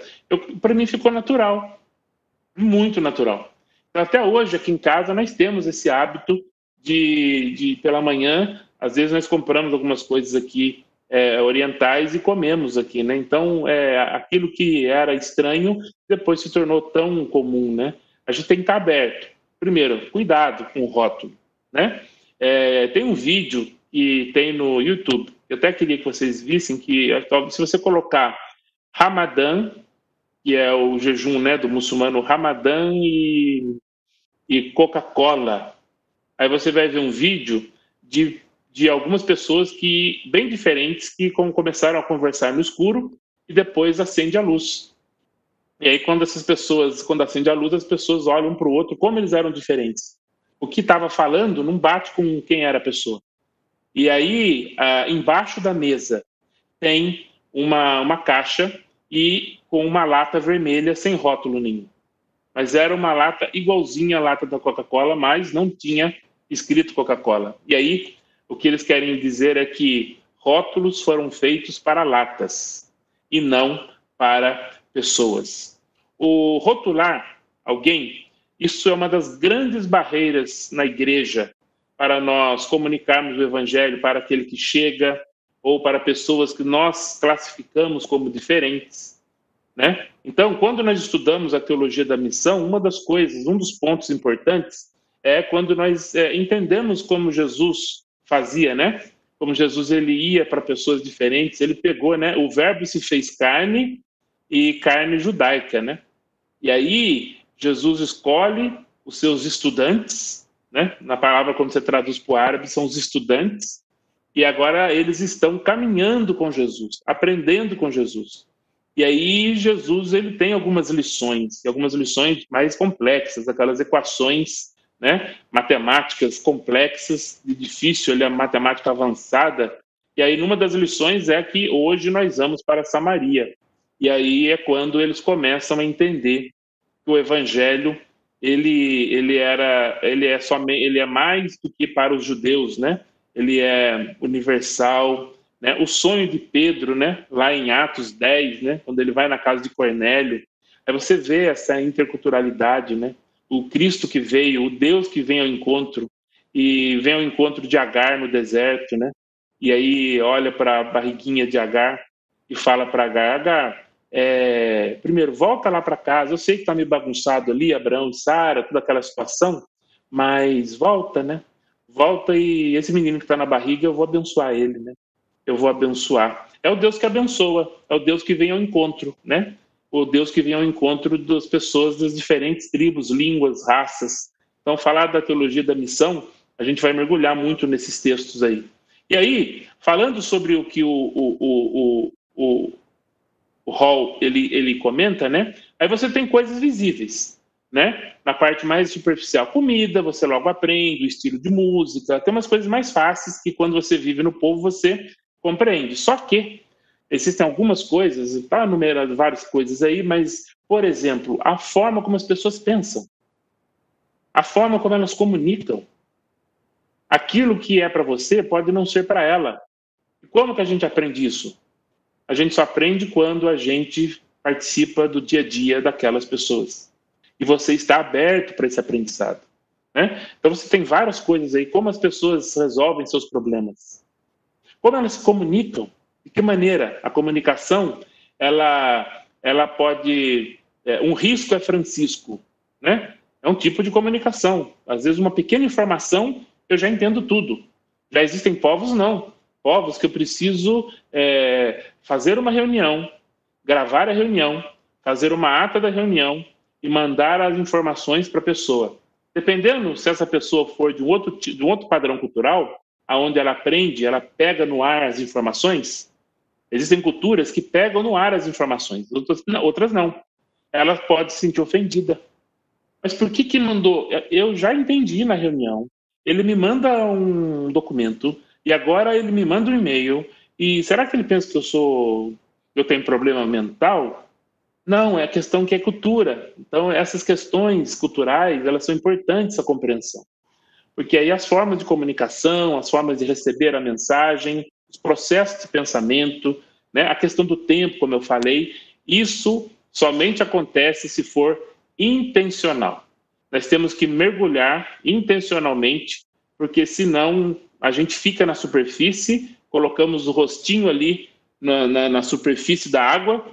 para mim ficou natural, muito natural. Então, até hoje aqui em casa nós temos esse hábito de, de pela manhã, às vezes nós compramos algumas coisas aqui é, orientais e comemos aqui, né? Então, é, aquilo que era estranho depois se tornou tão comum, né? A gente tem que estar aberto. Primeiro, cuidado com o rótulo, né? É, tem um vídeo que tem no YouTube, eu até queria que vocês vissem que se você colocar Ramadã, que é o jejum né, do muçulmano Ramadã e, e Coca-Cola, aí você vai ver um vídeo de de algumas pessoas que bem diferentes que começaram a conversar no escuro e depois acende a luz. E aí quando essas pessoas, quando acende a luz, as pessoas olham um para o outro como eles eram diferentes. O que estava falando não bate com quem era a pessoa. E aí ah, embaixo da mesa tem uma uma caixa e com uma lata vermelha sem rótulo nenhum. Mas era uma lata igualzinha à lata da Coca-Cola, mas não tinha escrito Coca-Cola. E aí o que eles querem dizer é que rótulos foram feitos para latas e não para pessoas. O rotular alguém, isso é uma das grandes barreiras na igreja para nós comunicarmos o evangelho para aquele que chega ou para pessoas que nós classificamos como diferentes, né? Então, quando nós estudamos a teologia da missão, uma das coisas, um dos pontos importantes é quando nós é, entendemos como Jesus fazia, né? Como Jesus ele ia para pessoas diferentes, ele pegou, né? O verbo se fez carne e carne judaica, né? E aí Jesus escolhe os seus estudantes, né? Na palavra quando você traduz para o árabe são os estudantes. E agora eles estão caminhando com Jesus, aprendendo com Jesus. E aí Jesus ele tem algumas lições, algumas lições mais complexas, aquelas equações né? matemáticas complexas, de difícil, ele é matemática avançada. E aí, numa das lições é que hoje nós vamos para Samaria. E aí é quando eles começam a entender que o evangelho ele ele era ele é somente ele é mais do que para os judeus, né? Ele é universal, né? O sonho de Pedro, né, lá em Atos 10, né, quando ele vai na casa de Cornélio, aí você vê essa interculturalidade, né? o Cristo que veio, o Deus que vem ao encontro e vem ao encontro de Agar no deserto, né? E aí olha para a barriguinha de Agar e fala para Agar, Agar, é, primeiro volta lá para casa. Eu sei que está meio bagunçado ali, Abraão e Sara, toda aquela situação, mas volta, né? volta e esse menino que está na barriga, eu vou abençoar ele, né? Eu vou abençoar. É o Deus que abençoa, é o Deus que vem ao encontro, né? O Deus que vem ao encontro das pessoas das diferentes tribos, línguas, raças. Então, falar da teologia da missão, a gente vai mergulhar muito nesses textos aí. E aí, falando sobre o que o, o, o, o, o Hall ele, ele comenta, né? Aí você tem coisas visíveis né? Na parte mais superficial, comida, você logo aprende, o estilo de música, tem umas coisas mais fáceis que quando você vive no povo você compreende. Só que existem algumas coisas, está numerando várias coisas aí, mas, por exemplo, a forma como as pessoas pensam, a forma como elas comunicam. Aquilo que é para você pode não ser para ela. E como que a gente aprende isso? A gente só aprende quando a gente participa do dia a dia daquelas pessoas e você está aberto para esse aprendizado. Né? Então você tem várias coisas aí, como as pessoas resolvem seus problemas, como elas se comunicam, de que maneira a comunicação ela ela pode é, um risco é Francisco, né? É um tipo de comunicação. Às vezes uma pequena informação eu já entendo tudo. Já existem povos não, povos que eu preciso é, fazer uma reunião, gravar a reunião, fazer uma ata da reunião, e mandar as informações para a pessoa. Dependendo se essa pessoa for de um outro, de um outro padrão cultural, aonde ela aprende, ela pega no ar as informações, existem culturas que pegam no ar as informações, outras, outras não. Ela pode se sentir ofendida. Mas por que que mandou? Eu já entendi na reunião. Ele me manda um documento e agora ele me manda um e-mail. E será que ele pensa que eu sou eu tenho problema mental? Não, é a questão que é cultura. Então, essas questões culturais, elas são importantes a compreensão. Porque aí as formas de comunicação, as formas de receber a mensagem, os processos de pensamento, né, a questão do tempo, como eu falei, isso somente acontece se for intencional. Nós temos que mergulhar intencionalmente, porque senão a gente fica na superfície, colocamos o rostinho ali na, na, na superfície da água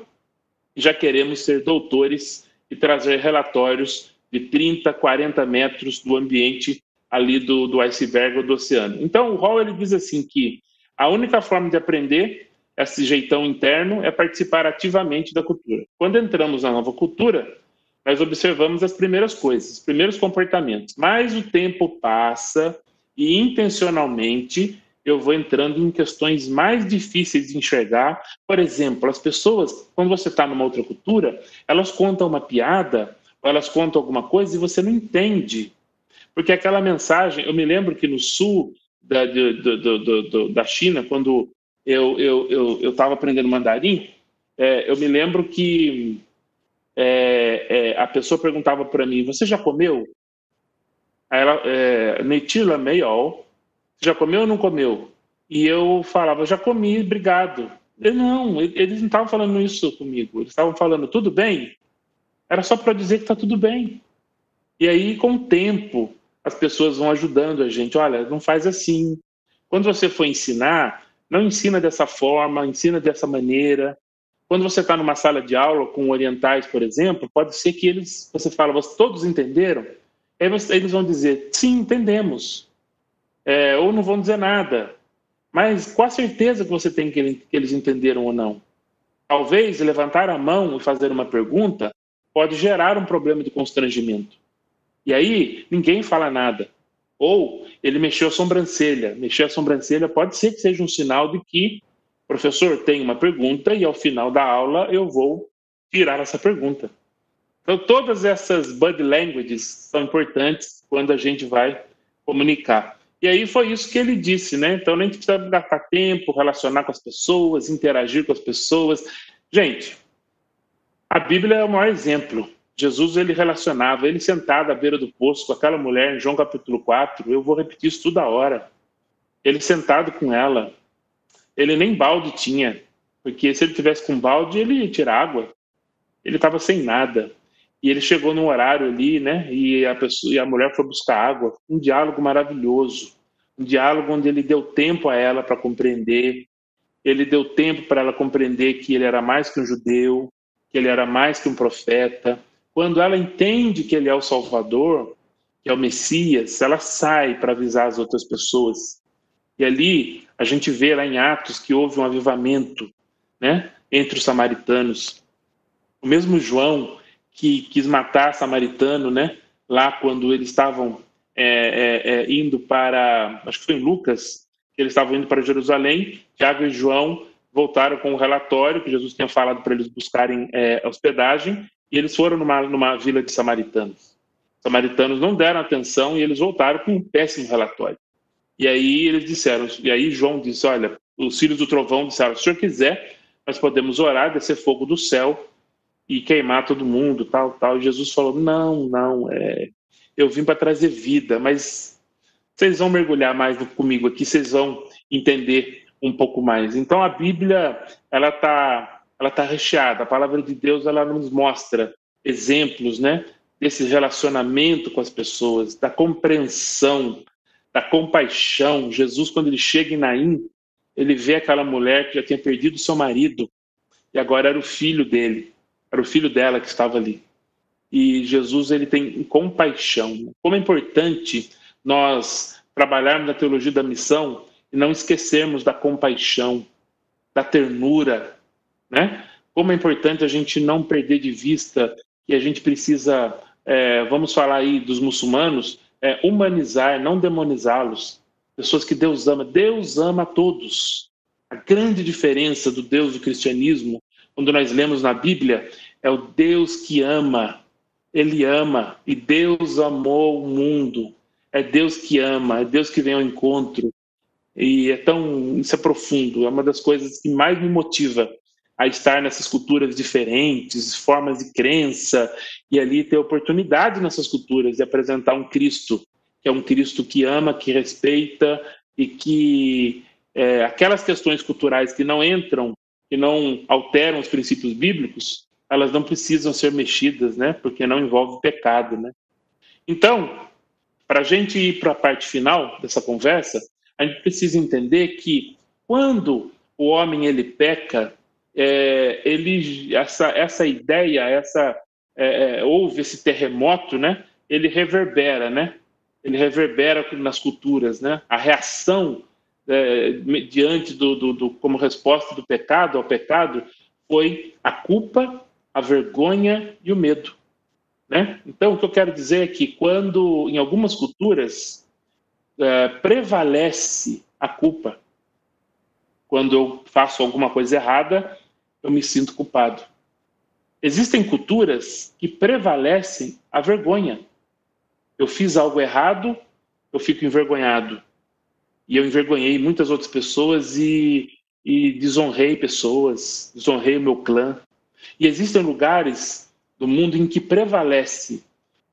já queremos ser doutores e trazer relatórios de 30, 40 metros do ambiente ali do, do iceberg ou do oceano. Então, o Hall ele diz assim que a única forma de aprender esse jeitão interno é participar ativamente da cultura. Quando entramos na nova cultura, nós observamos as primeiras coisas, os primeiros comportamentos. Mas o tempo passa e intencionalmente eu vou entrando em questões mais difíceis de enxergar. Por exemplo, as pessoas, quando você está numa outra cultura, elas contam uma piada ou elas contam alguma coisa e você não entende. Porque aquela mensagem, eu me lembro que no sul da, do, do, do, da China, quando eu estava eu, eu, eu aprendendo mandarim, é, eu me lembro que é, é, a pessoa perguntava para mim: Você já comeu? Aí ela, é, Neitila Meiol, já comeu ou não comeu? E eu falava, já comi, obrigado. Ele, não, eles não estavam falando isso comigo. Eles estavam falando, tudo bem? Era só para dizer que está tudo bem. E aí, com o tempo, as pessoas vão ajudando a gente. Olha, não faz assim. Quando você for ensinar, não ensina dessa forma, ensina dessa maneira. Quando você está numa sala de aula com orientais, por exemplo, pode ser que eles, você fala, todos entenderam? Aí eles vão dizer, sim, entendemos é, ou não vão dizer nada. Mas com a certeza que você tem que eles entenderam ou não. Talvez levantar a mão e fazer uma pergunta pode gerar um problema de constrangimento. E aí ninguém fala nada. Ou ele mexeu a sobrancelha. Mexer a sobrancelha pode ser que seja um sinal de que professor tem uma pergunta e ao final da aula eu vou tirar essa pergunta. Então todas essas body languages são importantes quando a gente vai comunicar. E aí foi isso que ele disse, né? Então gente precisa gastar tempo, relacionar com as pessoas, interagir com as pessoas. Gente, a Bíblia é o maior exemplo. Jesus ele relacionava, ele sentado à beira do poço com aquela mulher em João capítulo 4, eu vou repetir isso toda hora. Ele sentado com ela, ele nem balde tinha, porque se ele tivesse com balde, ele ia tirar água. Ele estava sem nada. E ele chegou num horário ali, né? E a pessoa e a mulher foi buscar água. Um diálogo maravilhoso, um diálogo onde ele deu tempo a ela para compreender. Ele deu tempo para ela compreender que ele era mais que um judeu, que ele era mais que um profeta. Quando ela entende que ele é o Salvador, que é o Messias, ela sai para avisar as outras pessoas. E ali a gente vê lá em Atos que houve um avivamento, né, entre os samaritanos. O mesmo João que quis matar samaritano, né, lá quando eles estavam é, é, é, indo para, acho que foi em Lucas, que eles estavam indo para Jerusalém, Tiago e João voltaram com um relatório que Jesus tinha falado para eles buscarem é, hospedagem, e eles foram numa, numa vila de samaritanos. Os samaritanos não deram atenção e eles voltaram com um péssimo relatório. E aí eles disseram, e aí João disse, olha, os filhos do trovão disseram, se o senhor quiser, nós podemos orar, descer fogo do céu e queimar todo mundo, tal, tal. E Jesus falou, não, não, é, eu vim para trazer vida, mas vocês vão mergulhar mais comigo aqui, vocês vão entender um pouco mais. Então a Bíblia, ela está ela tá recheada. A palavra de Deus, ela nos mostra exemplos, né, desse relacionamento com as pessoas, da compreensão, da compaixão. Jesus, quando ele chega em Naim, ele vê aquela mulher que já tinha perdido seu marido e agora era o filho dele, era o filho dela que estava ali. E Jesus ele tem compaixão. Como é importante nós trabalharmos na teologia da missão e não esquecermos da compaixão, da ternura, né? Como é importante a gente não perder de vista que a gente precisa, é, vamos falar aí dos muçulmanos, é, humanizar, não demonizá-los. Pessoas que Deus ama. Deus ama a todos. A grande diferença do Deus do cristianismo, quando nós lemos na Bíblia, é o Deus que ama. Ele ama e Deus amou o mundo. É Deus que ama, é Deus que vem ao encontro. E é tão, isso é profundo, é uma das coisas que mais me motiva a estar nessas culturas diferentes, formas de crença, e ali ter oportunidade nessas culturas de apresentar um Cristo, que é um Cristo que ama, que respeita e que é, aquelas questões culturais que não entram, que não alteram os princípios bíblicos, elas não precisam ser mexidas, né? Porque não envolve pecado, né? Então, para a gente ir para a parte final dessa conversa, a gente precisa entender que quando o homem ele peca, é, essa essa ideia, essa é, é, houve esse terremoto, né? Ele reverbera, né? Ele reverbera nas culturas, né? A reação é, diante do, do, do, como resposta do pecado ao pecado foi a culpa, a vergonha e o medo, né? Então o que eu quero dizer é que quando em algumas culturas é, prevalece a culpa, quando eu faço alguma coisa errada, eu me sinto culpado. Existem culturas que prevalecem a vergonha. Eu fiz algo errado, eu fico envergonhado. E eu envergonhei muitas outras pessoas e, e desonrei pessoas, desonrei o meu clã. E existem lugares do mundo em que prevalece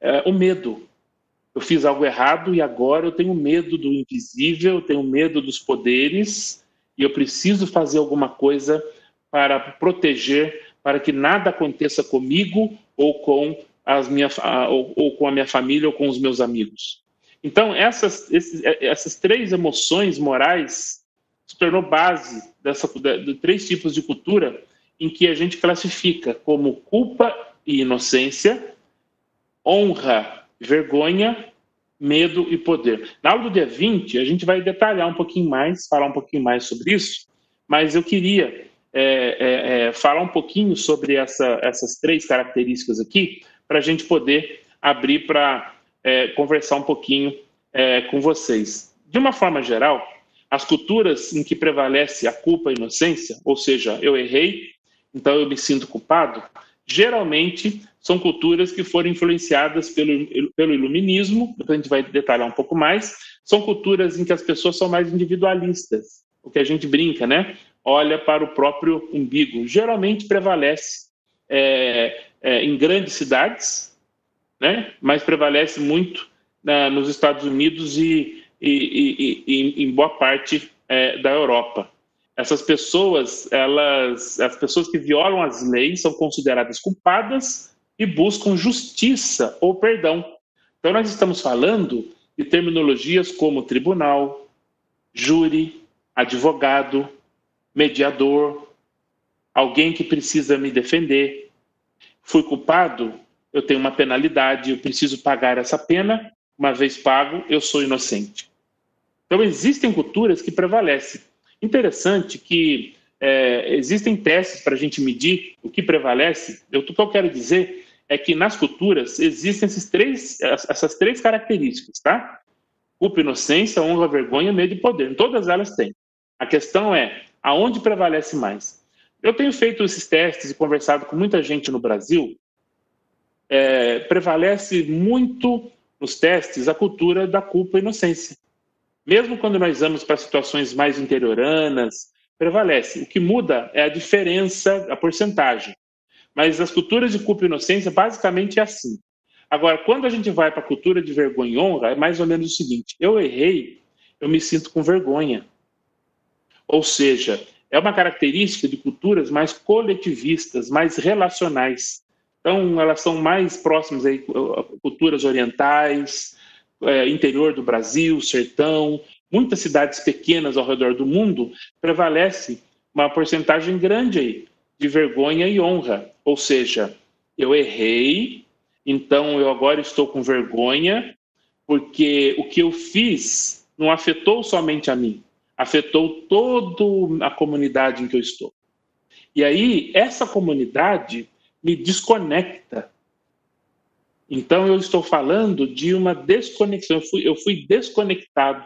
é, o medo, eu fiz algo errado e agora eu tenho medo do invisível, eu tenho medo dos poderes e eu preciso fazer alguma coisa para proteger, para que nada aconteça comigo ou com, as minha, ou, ou com a minha família ou com os meus amigos. Então, essas, esses, essas três emoções morais se tornou base dessa, de, de três tipos de cultura em que a gente classifica como culpa e inocência, honra vergonha, medo e poder. Na aula do dia 20, a gente vai detalhar um pouquinho mais, falar um pouquinho mais sobre isso, mas eu queria é, é, é, falar um pouquinho sobre essa, essas três características aqui, para a gente poder abrir para é, conversar um pouquinho é, com vocês. De uma forma geral, as culturas em que prevalece a culpa e a inocência, ou seja, eu errei, então eu me sinto culpado, geralmente são culturas que foram influenciadas pelo, pelo iluminismo, a gente vai detalhar um pouco mais, são culturas em que as pessoas são mais individualistas, o que a gente brinca, né? Olha para o próprio umbigo. Geralmente prevalece é, é, em grandes cidades, né? mas prevalece muito né, nos Estados Unidos e, e, e, e em boa parte é, da Europa. Essas pessoas, elas, as pessoas que violam as leis são consideradas culpadas e buscam justiça ou perdão. Então nós estamos falando de terminologias como tribunal, júri, advogado, mediador, alguém que precisa me defender. Fui culpado, eu tenho uma penalidade, eu preciso pagar essa pena uma vez pago, eu sou inocente. Então, existem culturas que prevalecem. Interessante que é, existem testes para a gente medir o que prevalece. Eu, o que eu quero dizer é que nas culturas existem esses três, essas três características, tá? Culpa, inocência, honra, vergonha, medo e poder. Todas elas têm. A questão é aonde prevalece mais. Eu tenho feito esses testes e conversado com muita gente no Brasil. É, prevalece muito nos testes a cultura da culpa e inocência. Mesmo quando nós vamos para situações mais interioranas, prevalece. O que muda é a diferença, a porcentagem. Mas as culturas de culpa e inocência basicamente é assim. Agora, quando a gente vai para a cultura de vergonha e honra, é mais ou menos o seguinte: eu errei, eu me sinto com vergonha. Ou seja, é uma característica de culturas mais coletivistas, mais relacionais. Então, elas são mais próximas aí, culturas orientais, é, interior do Brasil, sertão, muitas cidades pequenas ao redor do mundo, prevalece uma porcentagem grande aí de vergonha e honra. Ou seja, eu errei, então eu agora estou com vergonha, porque o que eu fiz não afetou somente a mim, afetou toda a comunidade em que eu estou. E aí, essa comunidade me desconecta. Então, eu estou falando de uma desconexão. Eu fui, eu fui desconectado.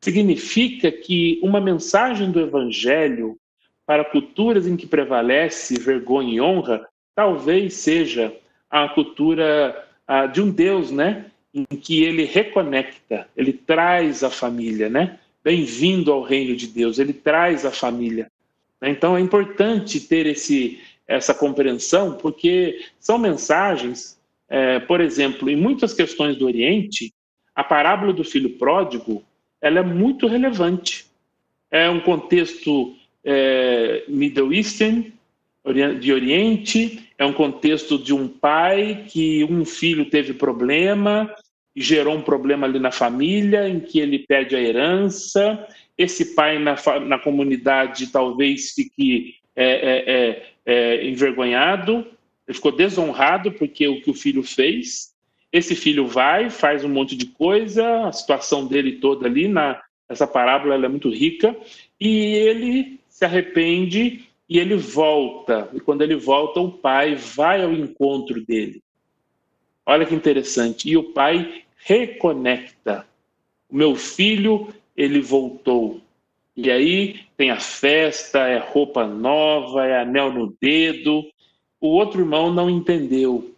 Significa que uma mensagem do Evangelho para culturas em que prevalece vergonha e honra, talvez seja a cultura a, de um Deus, né? Em que ele reconecta, ele traz a família, né? Bem-vindo ao reino de Deus, ele traz a família. Então é importante ter esse, essa compreensão, porque são mensagens, é, por exemplo, em muitas questões do Oriente, a parábola do filho pródigo ela é muito relevante. É um contexto é, Middle Eastern, de Oriente, é um contexto de um pai que um filho teve problema gerou um problema ali na família, em que ele pede a herança. Esse pai na, na comunidade talvez fique é, é, é, é, envergonhado, ele ficou desonrado porque o que o filho fez. Esse filho vai, faz um monte de coisa, a situação dele toda ali, na, essa parábola é muito rica, e ele se arrepende e ele volta. E quando ele volta, o pai vai ao encontro dele. Olha que interessante. E o pai reconecta. O meu filho, ele voltou. E aí tem a festa, é roupa nova, é anel no dedo. O outro irmão não entendeu,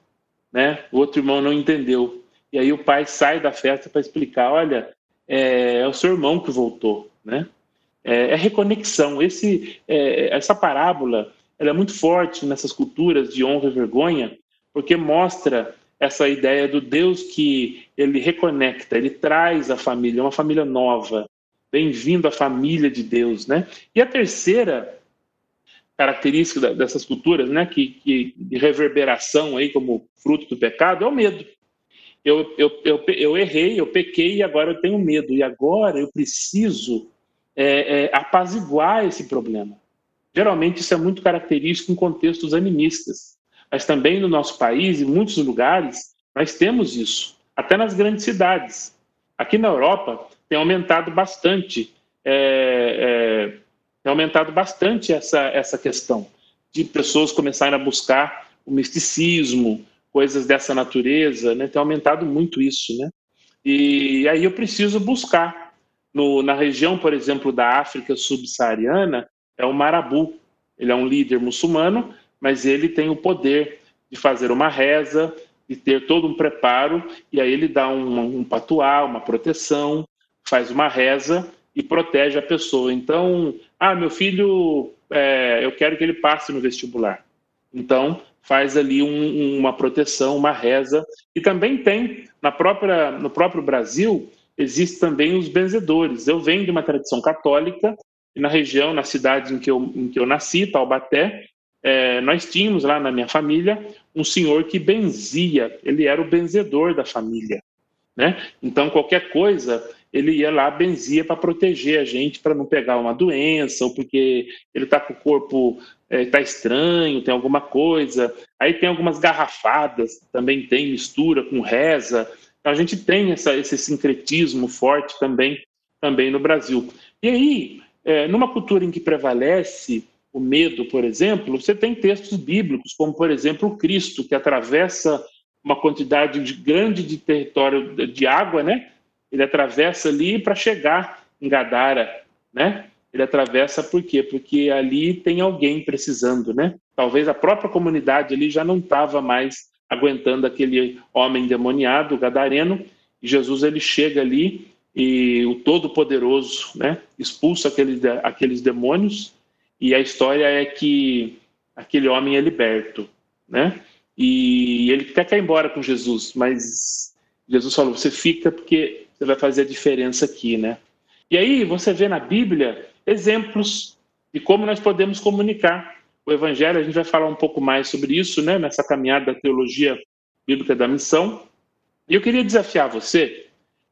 né? O outro irmão não entendeu. E aí o pai sai da festa para explicar, olha, é, é, o seu irmão que voltou, né? é, é reconexão. Esse, é, essa parábola ela é muito forte nessas culturas de honra e vergonha, porque mostra essa ideia do Deus que ele reconecta, ele traz a família, uma família nova. Bem-vindo à família de Deus, né? E a terceira característica dessas culturas, né, que, que de reverberação aí como fruto do pecado é o medo. Eu, eu, eu, eu errei, eu pequei e agora eu tenho medo. E agora eu preciso é, é, apaziguar esse problema. Geralmente isso é muito característico em contextos animistas, mas também no nosso país, em muitos lugares, nós temos isso, até nas grandes cidades. Aqui na Europa tem aumentado bastante, é, é, tem aumentado bastante essa, essa questão de pessoas começarem a buscar o misticismo, coisas dessa natureza, né? Tem aumentado muito isso, né? E aí eu preciso buscar no, na região, por exemplo, da África subsaariana, é o Marabu. Ele é um líder muçulmano, mas ele tem o poder de fazer uma reza, de ter todo um preparo, e aí ele dá um, um patuá, uma proteção, faz uma reza e protege a pessoa. Então, ah, meu filho, é, eu quero que ele passe no vestibular. Então, faz ali um, uma proteção, uma reza. E também tem, na própria, no próprio Brasil, existem também os benzedores. Eu venho de uma tradição católica, e na região, na cidade em que eu, em que eu nasci, Taubaté, é, nós tínhamos lá na minha família um senhor que benzia, ele era o benzedor da família. Né? Então, qualquer coisa, ele ia lá, benzia para proteger a gente, para não pegar uma doença, ou porque ele está com o corpo está é, estranho, tem alguma coisa. Aí tem algumas garrafadas, também tem mistura com reza, Então, a gente tem essa, esse sincretismo forte também, também no Brasil. E aí, é, numa cultura em que prevalece o medo, por exemplo, você tem textos bíblicos, como, por exemplo, o Cristo, que atravessa uma quantidade de, grande de território de água, né? Ele atravessa ali para chegar em Gadara, né? Ele atravessa por quê? Porque ali tem alguém precisando, né? Talvez a própria comunidade ali já não estava mais aguentando aquele homem demoniado, gadareno, e Jesus ele chega ali e o Todo-Poderoso, né, expulsa aqueles, aqueles demônios e a história é que aquele homem é liberto, né? E ele até quer ir embora com Jesus, mas Jesus falou: você fica porque você vai fazer a diferença aqui, né? E aí você vê na Bíblia exemplos de como nós podemos comunicar o Evangelho. A gente vai falar um pouco mais sobre isso, né? Nessa caminhada da teologia bíblica da missão. E eu queria desafiar você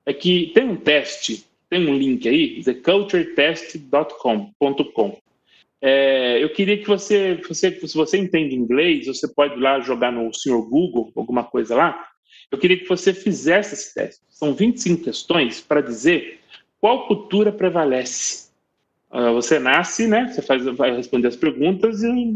é que tem um teste, tem um link aí, theculturetest.com. É, eu queria que você, você, se você entende inglês, você pode ir lá jogar no senhor Google, alguma coisa lá. Eu queria que você fizesse esse teste. São 25 questões para dizer qual cultura prevalece. Uh, você nasce, né? Você faz, vai responder as perguntas e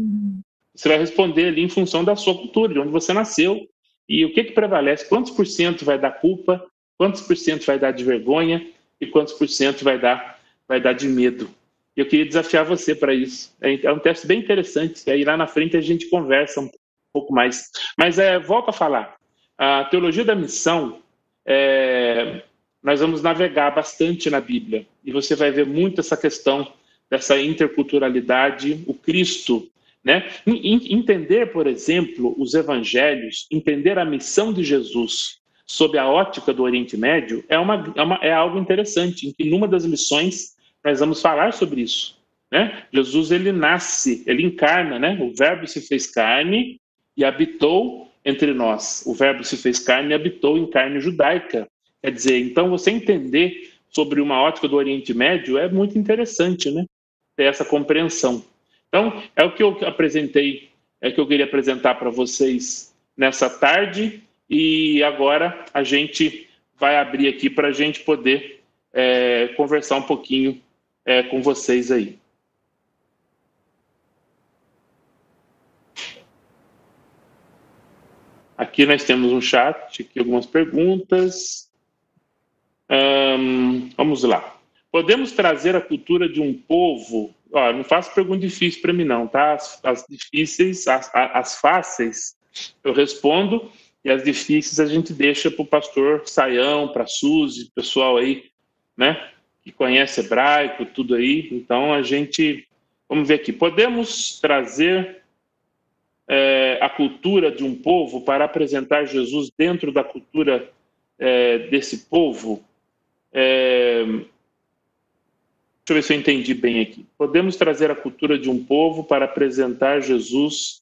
você vai responder ali em função da sua cultura, de onde você nasceu e o que, que prevalece. Quantos por cento vai dar culpa? Quantos por cento vai dar de vergonha? E quantos por cento vai dar, vai dar de medo? Eu queria desafiar você para isso. É, é um teste bem interessante. E aí lá na frente a gente conversa um pouco mais. Mas é, volto a falar. A teologia da missão, é, nós vamos navegar bastante na Bíblia. E você vai ver muito essa questão dessa interculturalidade, o Cristo. Né? Entender, por exemplo, os evangelhos, entender a missão de Jesus sob a ótica do Oriente Médio é, uma, é, uma, é algo interessante, em que numa das lições nós vamos falar sobre isso. Né? Jesus ele nasce, ele encarna, né? O Verbo se fez carne e habitou entre nós. O Verbo se fez carne e habitou em carne judaica. Quer dizer, então você entender sobre uma ótica do Oriente Médio é muito interessante, né? Ter essa compreensão. Então, é o que eu apresentei, é o que eu queria apresentar para vocês nessa tarde e agora a gente vai abrir aqui para a gente poder é, conversar um pouquinho é, com vocês aí. Aqui nós temos um chat, aqui algumas perguntas. vamos lá. Podemos trazer a cultura de um povo? Ó, não faço pergunta difícil para mim não, tá? As, as difíceis, as, as, fáceis, eu respondo e as difíceis a gente deixa para o pastor Saião, para a Suzy, pessoal aí, né? Que conhece hebraico, tudo aí. Então a gente, vamos ver aqui, podemos trazer é, a cultura de um povo para apresentar Jesus dentro da cultura é, desse povo. É, deixa eu ver se eu entendi bem aqui. Podemos trazer a cultura de um povo para apresentar Jesus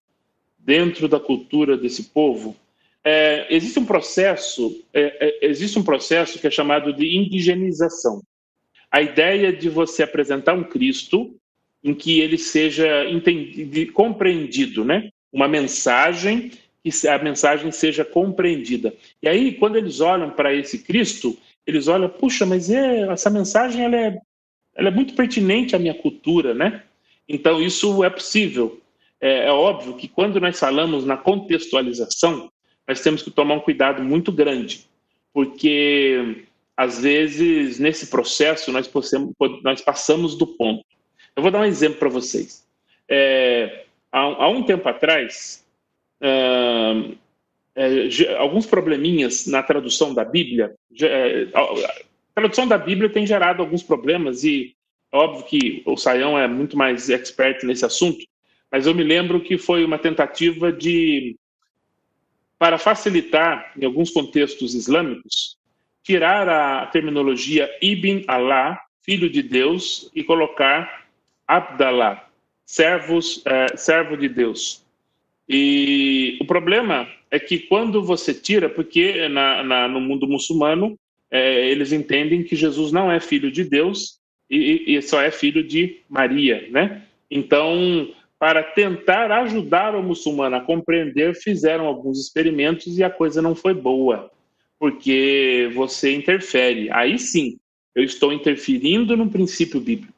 dentro da cultura desse povo. É, existe um processo, é, existe um processo que é chamado de indigenização a ideia de você apresentar um Cristo em que ele seja entendido, compreendido, né? Uma mensagem que a mensagem seja compreendida. E aí, quando eles olham para esse Cristo, eles olham, puxa, mas é, essa mensagem ela é, ela é muito pertinente à minha cultura, né? Então isso é possível. É, é óbvio que quando nós falamos na contextualização, nós temos que tomar um cuidado muito grande, porque às vezes, nesse processo, nós, possamos, nós passamos do ponto. Eu vou dar um exemplo para vocês. É, há, há, um tempo atrás, é, alguns probleminhas na tradução da Bíblia. É, a tradução da Bíblia tem gerado alguns problemas e é óbvio que o Saião é muito mais expert nesse assunto, mas eu me lembro que foi uma tentativa de, para facilitar, em alguns contextos islâmicos, tirar a terminologia Ibn Allah, filho de Deus, e colocar Abdallah, servos, é, servo de Deus. E o problema é que quando você tira, porque na, na, no mundo muçulmano é, eles entendem que Jesus não é filho de Deus e, e, só é filho de Maria, né? Então, para tentar ajudar o muçulmano a compreender, fizeram alguns experimentos e a coisa não foi boa porque você interfere. Aí sim, eu estou interferindo no princípio bíblico.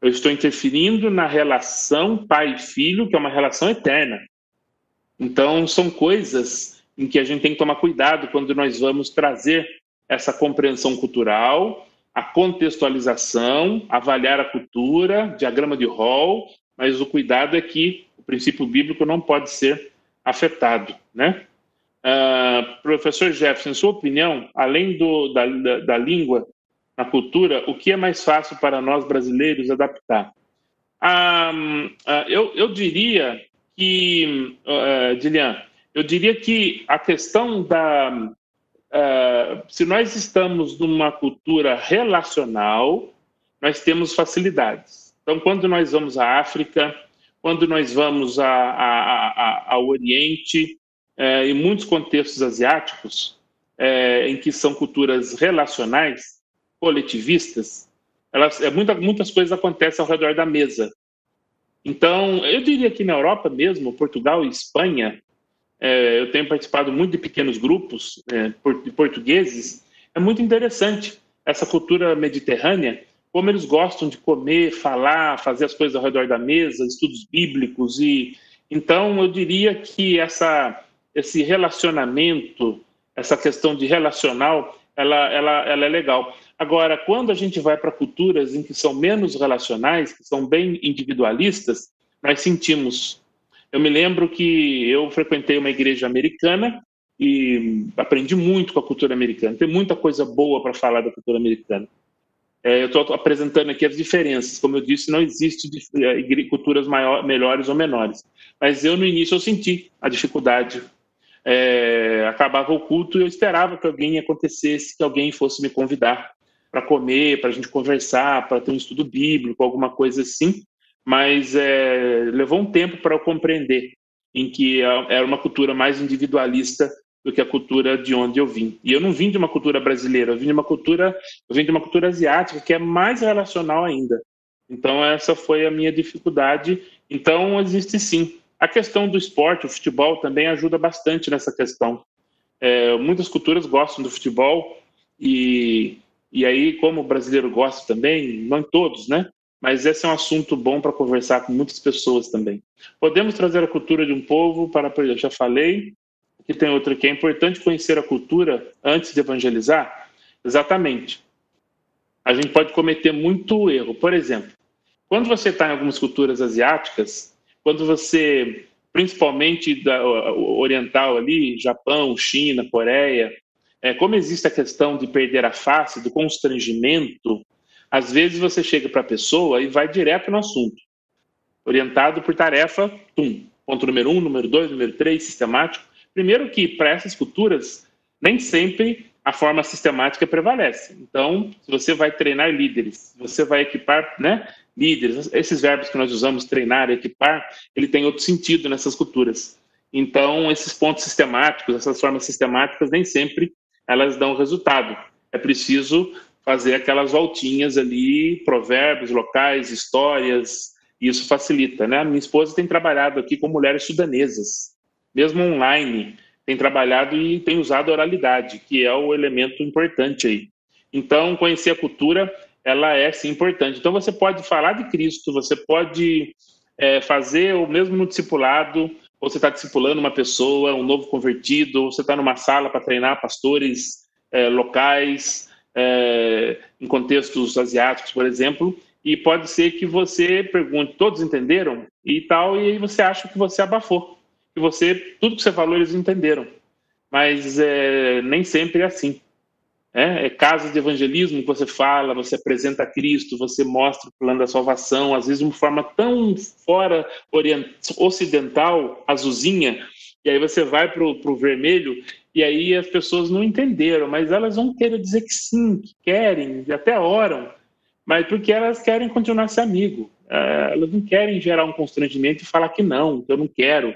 Eu estou interferindo na relação pai e filho, que é uma relação eterna. Então, são coisas em que a gente tem que tomar cuidado quando nós vamos trazer essa compreensão cultural, a contextualização, avaliar a cultura, diagrama de Hall, mas o cuidado é que o princípio bíblico não pode ser afetado, né? Uh, professor Jefferson, em sua opinião, além do, da, da, da língua, na cultura, o que é mais fácil para nós brasileiros adaptar? Ah, eu, eu, diria que, uh, Dilian, eu diria que a questão da. Uh, se nós estamos numa cultura relacional, nós temos facilidades. Então, quando nós vamos à África, quando nós vamos a, a, a, ao Oriente, eh, em muitos contextos asiáticos, eh, em que são culturas relacionais, coletivistas, elas, é, muita, muitas coisas acontecem ao redor da mesa. Então, eu diria que na Europa mesmo, Portugal e Espanha, é, eu tenho participado muito de pequenos grupos é, de portugueses, é muito interessante essa cultura mediterrânea, como eles gostam de comer, falar, fazer as coisas ao redor da mesa, estudos bíblicos e então eu diria que essa esse relacionamento, essa questão de relacional, ela, ela, ela é legal. Agora, quando a gente vai para culturas em que são menos relacionais, que são bem individualistas, nós sentimos. Eu me lembro que eu frequentei uma igreja americana e aprendi muito com a cultura americana. Tem muita coisa boa para falar da cultura americana. É, eu estou apresentando aqui as diferenças. Como eu disse, não existe é, culturas maior, melhores ou menores. Mas eu, no início, eu senti a dificuldade. É, acabava o culto e eu esperava que alguém acontecesse, que alguém fosse me convidar para comer, para a gente conversar, para ter um estudo bíblico, alguma coisa assim, mas é, levou um tempo para eu compreender em que era uma cultura mais individualista do que a cultura de onde eu vim. E eu não vim de uma cultura brasileira, eu vim de uma cultura, eu vim de uma cultura asiática que é mais relacional ainda. Então essa foi a minha dificuldade. Então existe sim. A questão do esporte, o futebol também ajuda bastante nessa questão. É, muitas culturas gostam do futebol e e aí, como o brasileiro gosta também, não todos, né? Mas esse é um assunto bom para conversar com muitas pessoas também. Podemos trazer a cultura de um povo para. Eu já falei. Aqui tem outra que é importante conhecer a cultura antes de evangelizar. Exatamente. A gente pode cometer muito erro. Por exemplo, quando você está em algumas culturas asiáticas, quando você, principalmente da oriental ali, Japão, China, Coreia, é, como existe a questão de perder a face, do constrangimento, às vezes você chega para a pessoa e vai direto no assunto. Orientado por tarefa, tum. Ponto número um, número dois, número três, sistemático. Primeiro que para essas culturas, nem sempre a forma sistemática prevalece. Então, se você vai treinar líderes, você vai equipar né, líderes, esses verbos que nós usamos, treinar, equipar, ele tem outro sentido nessas culturas. Então, esses pontos sistemáticos, essas formas sistemáticas, nem sempre elas dão resultado. É preciso fazer aquelas voltinhas ali, provérbios locais, histórias, e isso facilita, né? Minha esposa tem trabalhado aqui com mulheres sudanesas, mesmo online, tem trabalhado e tem usado a oralidade, que é o elemento importante aí. Então, conhecer a cultura, ela é sim importante. Então, você pode falar de Cristo, você pode é, fazer o mesmo no discipulado, você está discipulando uma pessoa, um novo convertido, você está numa sala para treinar pastores é, locais, é, em contextos asiáticos, por exemplo, e pode ser que você pergunte, todos entenderam? E tal, e aí você acha que você abafou, que você, tudo que você falou eles entenderam. Mas é, nem sempre é assim. É, é casos de evangelismo que você fala, você apresenta Cristo, você mostra o plano da salvação, às vezes de uma forma tão fora ocidental, azulzinha, e aí você vai para o vermelho e aí as pessoas não entenderam, mas elas vão querer dizer que sim, que querem, até oram, mas porque elas querem continuar ser amigo. É, elas não querem gerar um constrangimento e falar que não, que eu não quero.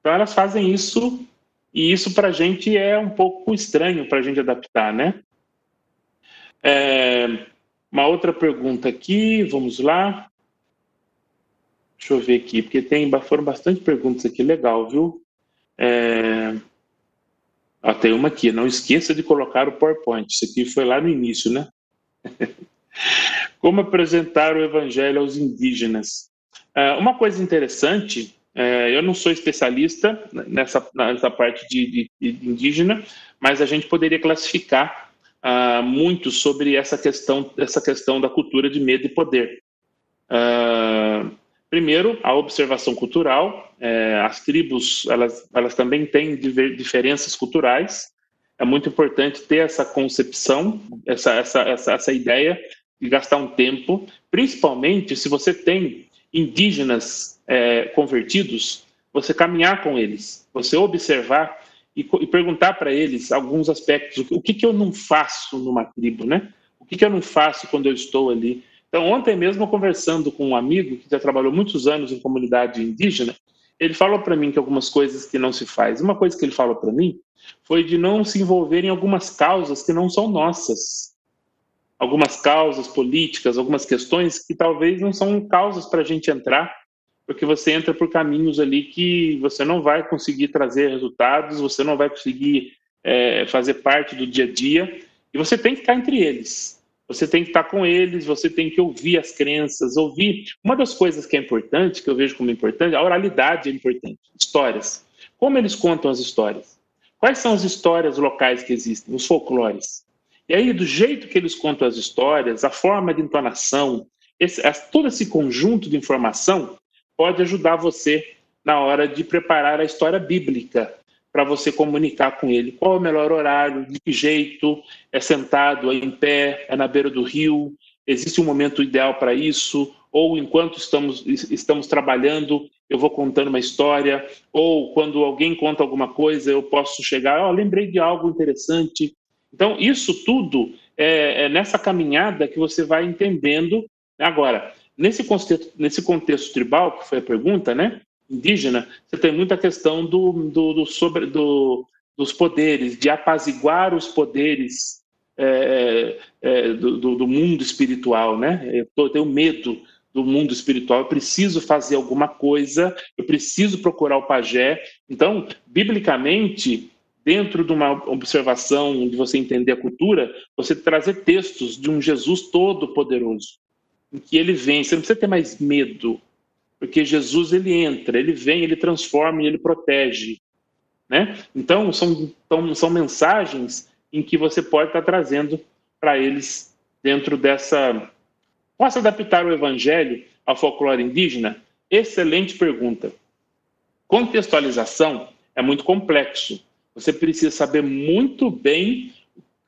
Então elas fazem isso e isso para a gente é um pouco estranho para a gente adaptar, né? É, uma outra pergunta aqui, vamos lá. Deixa eu ver aqui, porque tem, foram bastante perguntas aqui, legal, viu? É, tem uma aqui, não esqueça de colocar o PowerPoint. Isso aqui foi lá no início, né? Como apresentar o evangelho aos indígenas? Uh, uma coisa interessante, uh, eu não sou especialista nessa, nessa parte de, de, de indígena, mas a gente poderia classificar uh, muito sobre essa questão, essa questão da cultura de medo e poder. Uh, primeiro, a observação cultural. É, as tribos, elas, elas também têm diferenças culturais. É muito importante ter essa concepção, essa, essa, essa, essa ideia de gastar um tempo, principalmente se você tem indígenas é, convertidos, você caminhar com eles, você observar e, e perguntar para eles alguns aspectos. O que, que eu não faço numa tribo, né? O que, que eu não faço quando eu estou ali? Então, ontem mesmo, conversando com um amigo que já trabalhou muitos anos em comunidade indígena, ele falou para mim que algumas coisas que não se faz. Uma coisa que ele falou para mim foi de não se envolver em algumas causas que não são nossas. Algumas causas políticas, algumas questões que talvez não são causas para a gente entrar, porque você entra por caminhos ali que você não vai conseguir trazer resultados, você não vai conseguir é, fazer parte do dia a dia, e você tem que estar entre eles. Você tem que estar com eles, você tem que ouvir as crenças, ouvir. Uma das coisas que é importante, que eu vejo como importante, a oralidade é importante. Histórias. Como eles contam as histórias? Quais são as histórias locais que existem, os folclores? E aí, do jeito que eles contam as histórias, a forma de entonação, esse, todo esse conjunto de informação pode ajudar você na hora de preparar a história bíblica para você comunicar com ele qual é o melhor horário, de que jeito, é sentado, é em pé, é na beira do rio, existe um momento ideal para isso, ou enquanto estamos, estamos trabalhando, eu vou contando uma história, ou quando alguém conta alguma coisa, eu posso chegar, oh, lembrei de algo interessante. Então, isso tudo é, é nessa caminhada que você vai entendendo. Agora, Nesse contexto, nesse contexto tribal, que foi a pergunta, né, indígena, você tem muita questão do, do, do sobre, do, dos poderes, de apaziguar os poderes é, é, do, do, mundo espiritual, né? Eu tenho medo do mundo espiritual, eu preciso fazer alguma coisa, eu preciso procurar o pajé. Então, biblicamente, dentro de uma observação de você entender a cultura, você trazer textos de um Jesus todo poderoso em que ele vem. Você não precisa ter mais medo, porque Jesus ele entra, ele vem, ele transforma e ele protege. Né? Então, são, são, são mensagens em que você pode estar trazendo para eles dentro dessa. Posso adaptar o evangelho ao folclore indígena? Excelente pergunta. Contextualização é muito complexo. Você precisa saber muito bem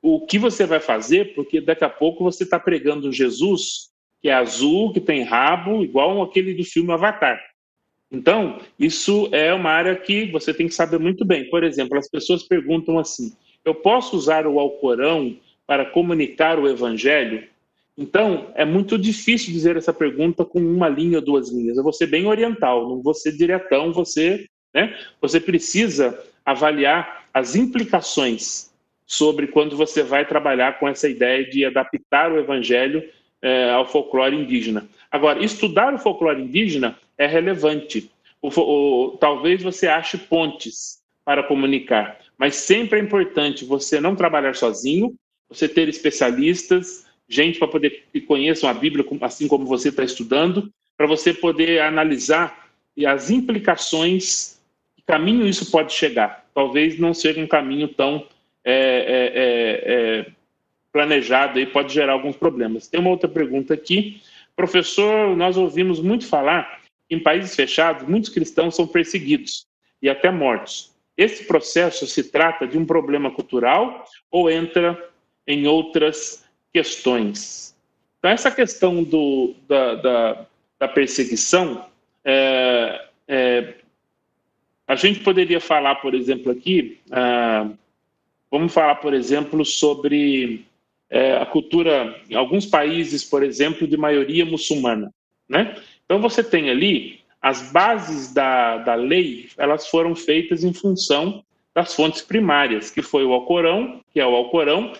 o que você vai fazer, porque daqui a pouco você está pregando Jesus que é azul, que tem rabo, igual aquele do filme Avatar. Então, isso é uma área que você tem que saber muito bem. Por exemplo, as pessoas perguntam assim: eu posso usar o Alcorão para comunicar o Evangelho? Então, é muito difícil dizer essa pergunta com uma linha ou duas linhas. Eu vou ser bem oriental, não vou ser diretão, você, né? Você precisa avaliar as implicações sobre quando você vai trabalhar com essa ideia de adaptar o evangelho é, ao folclore indígena. Agora, estudar o folclore indígena é relevante. O, o, talvez você ache pontes para comunicar, mas sempre é importante você não trabalhar sozinho, você ter especialistas, gente para poder que conheçam a Bíblia, assim como você está estudando, para você poder analisar e as implicações, que caminho isso pode chegar. Talvez não seja um caminho tão é, é, é, é planejado aí pode gerar alguns problemas. Tem uma outra pergunta aqui. Professor, nós ouvimos muito falar que em países fechados, muitos cristãos são perseguidos e até mortos. Esse processo se trata de um problema cultural ou entra em outras questões? Então, essa questão do, da, da, da perseguição, é, é, a gente poderia falar, por exemplo, aqui, ah, vamos falar, por exemplo, sobre é, a cultura, em alguns países, por exemplo, de maioria muçulmana. Né? Então você tem ali as bases da, da lei, elas foram feitas em função das fontes primárias, que foi o Alcorão, que é o Alcorão,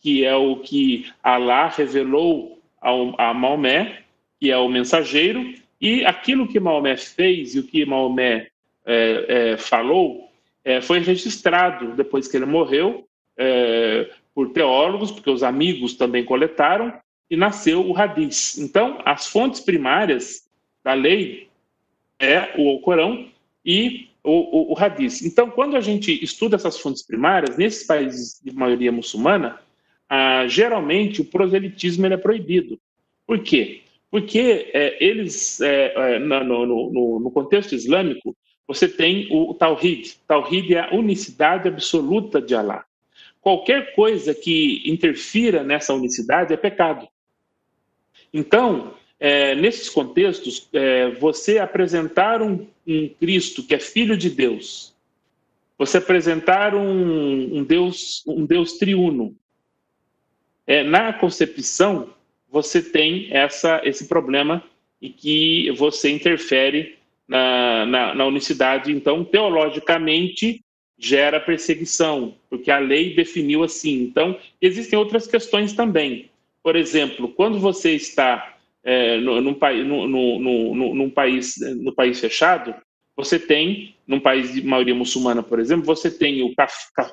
que é o que Alá revelou ao, a Maomé, que é o mensageiro, e aquilo que Maomé fez e o que Maomé é, é, falou é, foi registrado depois que ele morreu é, por teólogos, porque os amigos também coletaram, e nasceu o Hadith. Então, as fontes primárias da lei é o Corão e o, o, o Hadith. Então, quando a gente estuda essas fontes primárias, nesses países de maioria muçulmana, ah, geralmente o proselitismo é proibido. Por quê? Porque é, eles, é, é no, no, no, contexto islâmico, você tem o Tawhid. Tawhid é a unicidade absoluta de Allah. Qualquer coisa que interfira nessa unicidade é pecado. Então, é, nesses contextos, é, você apresentar um, um, Cristo que é filho de Deus, você apresentar um, um Deus, um Deus triuno, é, na concepção você tem essa, esse problema e que você interfere na, na, na unicidade. Então, teologicamente, gera perseguição, porque a lei definiu assim. Então, existem outras questões também. Por exemplo, quando você está é, num, no, no, num, país, no país fechado, você tem, num país de maioria muçulmana, por exemplo, você tem o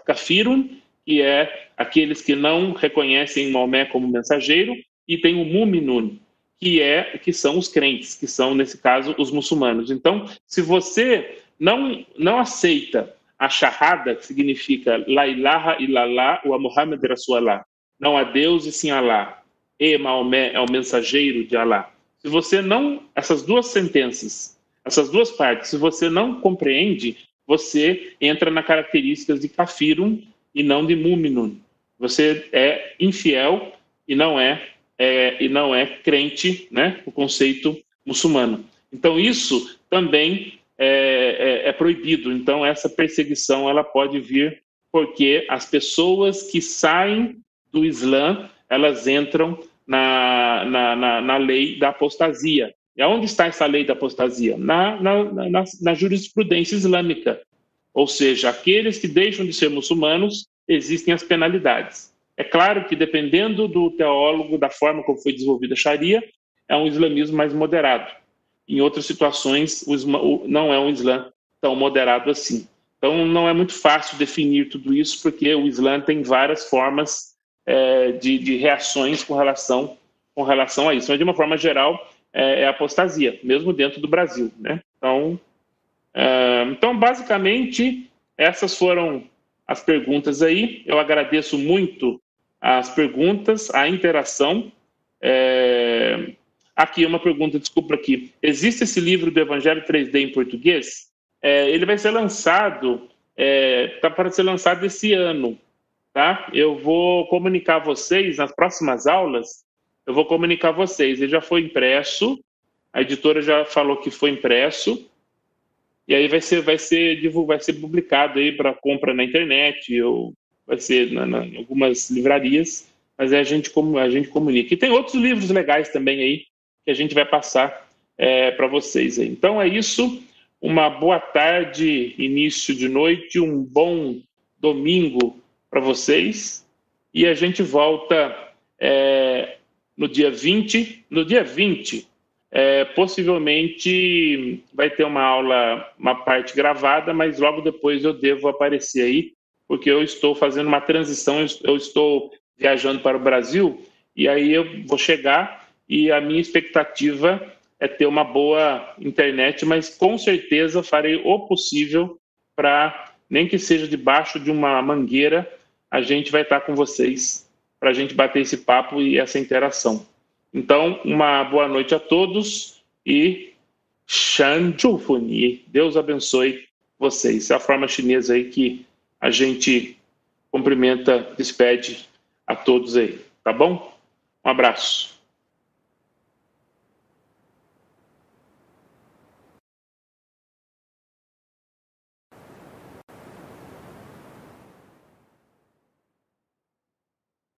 kafirun, que é aqueles que não reconhecem Maomé como mensageiro, e tem o muminun, que é que são os crentes, que são nesse caso os muçulmanos. Então, se você não não aceita a shahada, que significa la ilaha illallah wa Muhammad Rasulallah, não há Deus e sim Allah, e Maomé é o mensageiro de Allah. Se você não essas duas sentenças, essas duas partes, se você não compreende, você entra na características de kafirun e não de muminun. Você é infiel e não é é, e não é crente, né, o conceito muçulmano. Então isso também é, é, é, proibido. Então essa perseguição ela pode vir porque as pessoas que saem do Islã elas entram na, na, na, na lei da apostasia. E aonde está essa lei da apostasia? Na, na, na, na jurisprudência islâmica. Ou seja, aqueles que deixam de ser muçulmanos, existem as penalidades. É claro que, dependendo do teólogo, da forma como foi desenvolvida a Sharia, é um islamismo mais moderado. Em outras situações, não é um islã tão moderado assim. Então, não é muito fácil definir tudo isso, porque o Islã tem várias formas é, de, de, reações com relação, com relação a isso. Mas, de uma forma geral, é, é apostasia, mesmo dentro do Brasil. Né? Então, é, então, basicamente, essas foram as perguntas aí. Eu agradeço muito as perguntas, a interação. É... Aqui uma pergunta, desculpa aqui. Existe esse livro do Evangelho 3D em português? É, ele vai ser lançado, está é, tá para ser lançado esse ano, tá? Eu vou comunicar vocês nas próximas aulas. Eu vou comunicar vocês. Ele já foi impresso. A editora já falou que foi impresso. E aí vai ser, vai ser, vai ser publicado aí para compra na internet ou vai ser na, na, em algumas livrarias, mas é a gente a gente comunica. E tem outros livros legais também aí que a gente vai passar é, para vocês. Aí. Então é isso. Uma boa tarde, início de noite, um bom domingo para vocês. E a gente volta é, no dia 20. No dia 20, é, possivelmente vai ter uma aula, uma parte gravada, mas logo depois eu devo aparecer aí porque eu estou fazendo uma transição, eu estou viajando para o Brasil e aí eu vou chegar e a minha expectativa é ter uma boa internet, mas com certeza farei o possível para, nem que seja debaixo de uma mangueira, a gente vai estar com vocês para a gente bater esse papo e essa interação. Então, uma boa noite a todos e Shan. Deus abençoe vocês. É a forma chinesa aí que a gente cumprimenta, despede a todos aí, tá bom? Um abraço.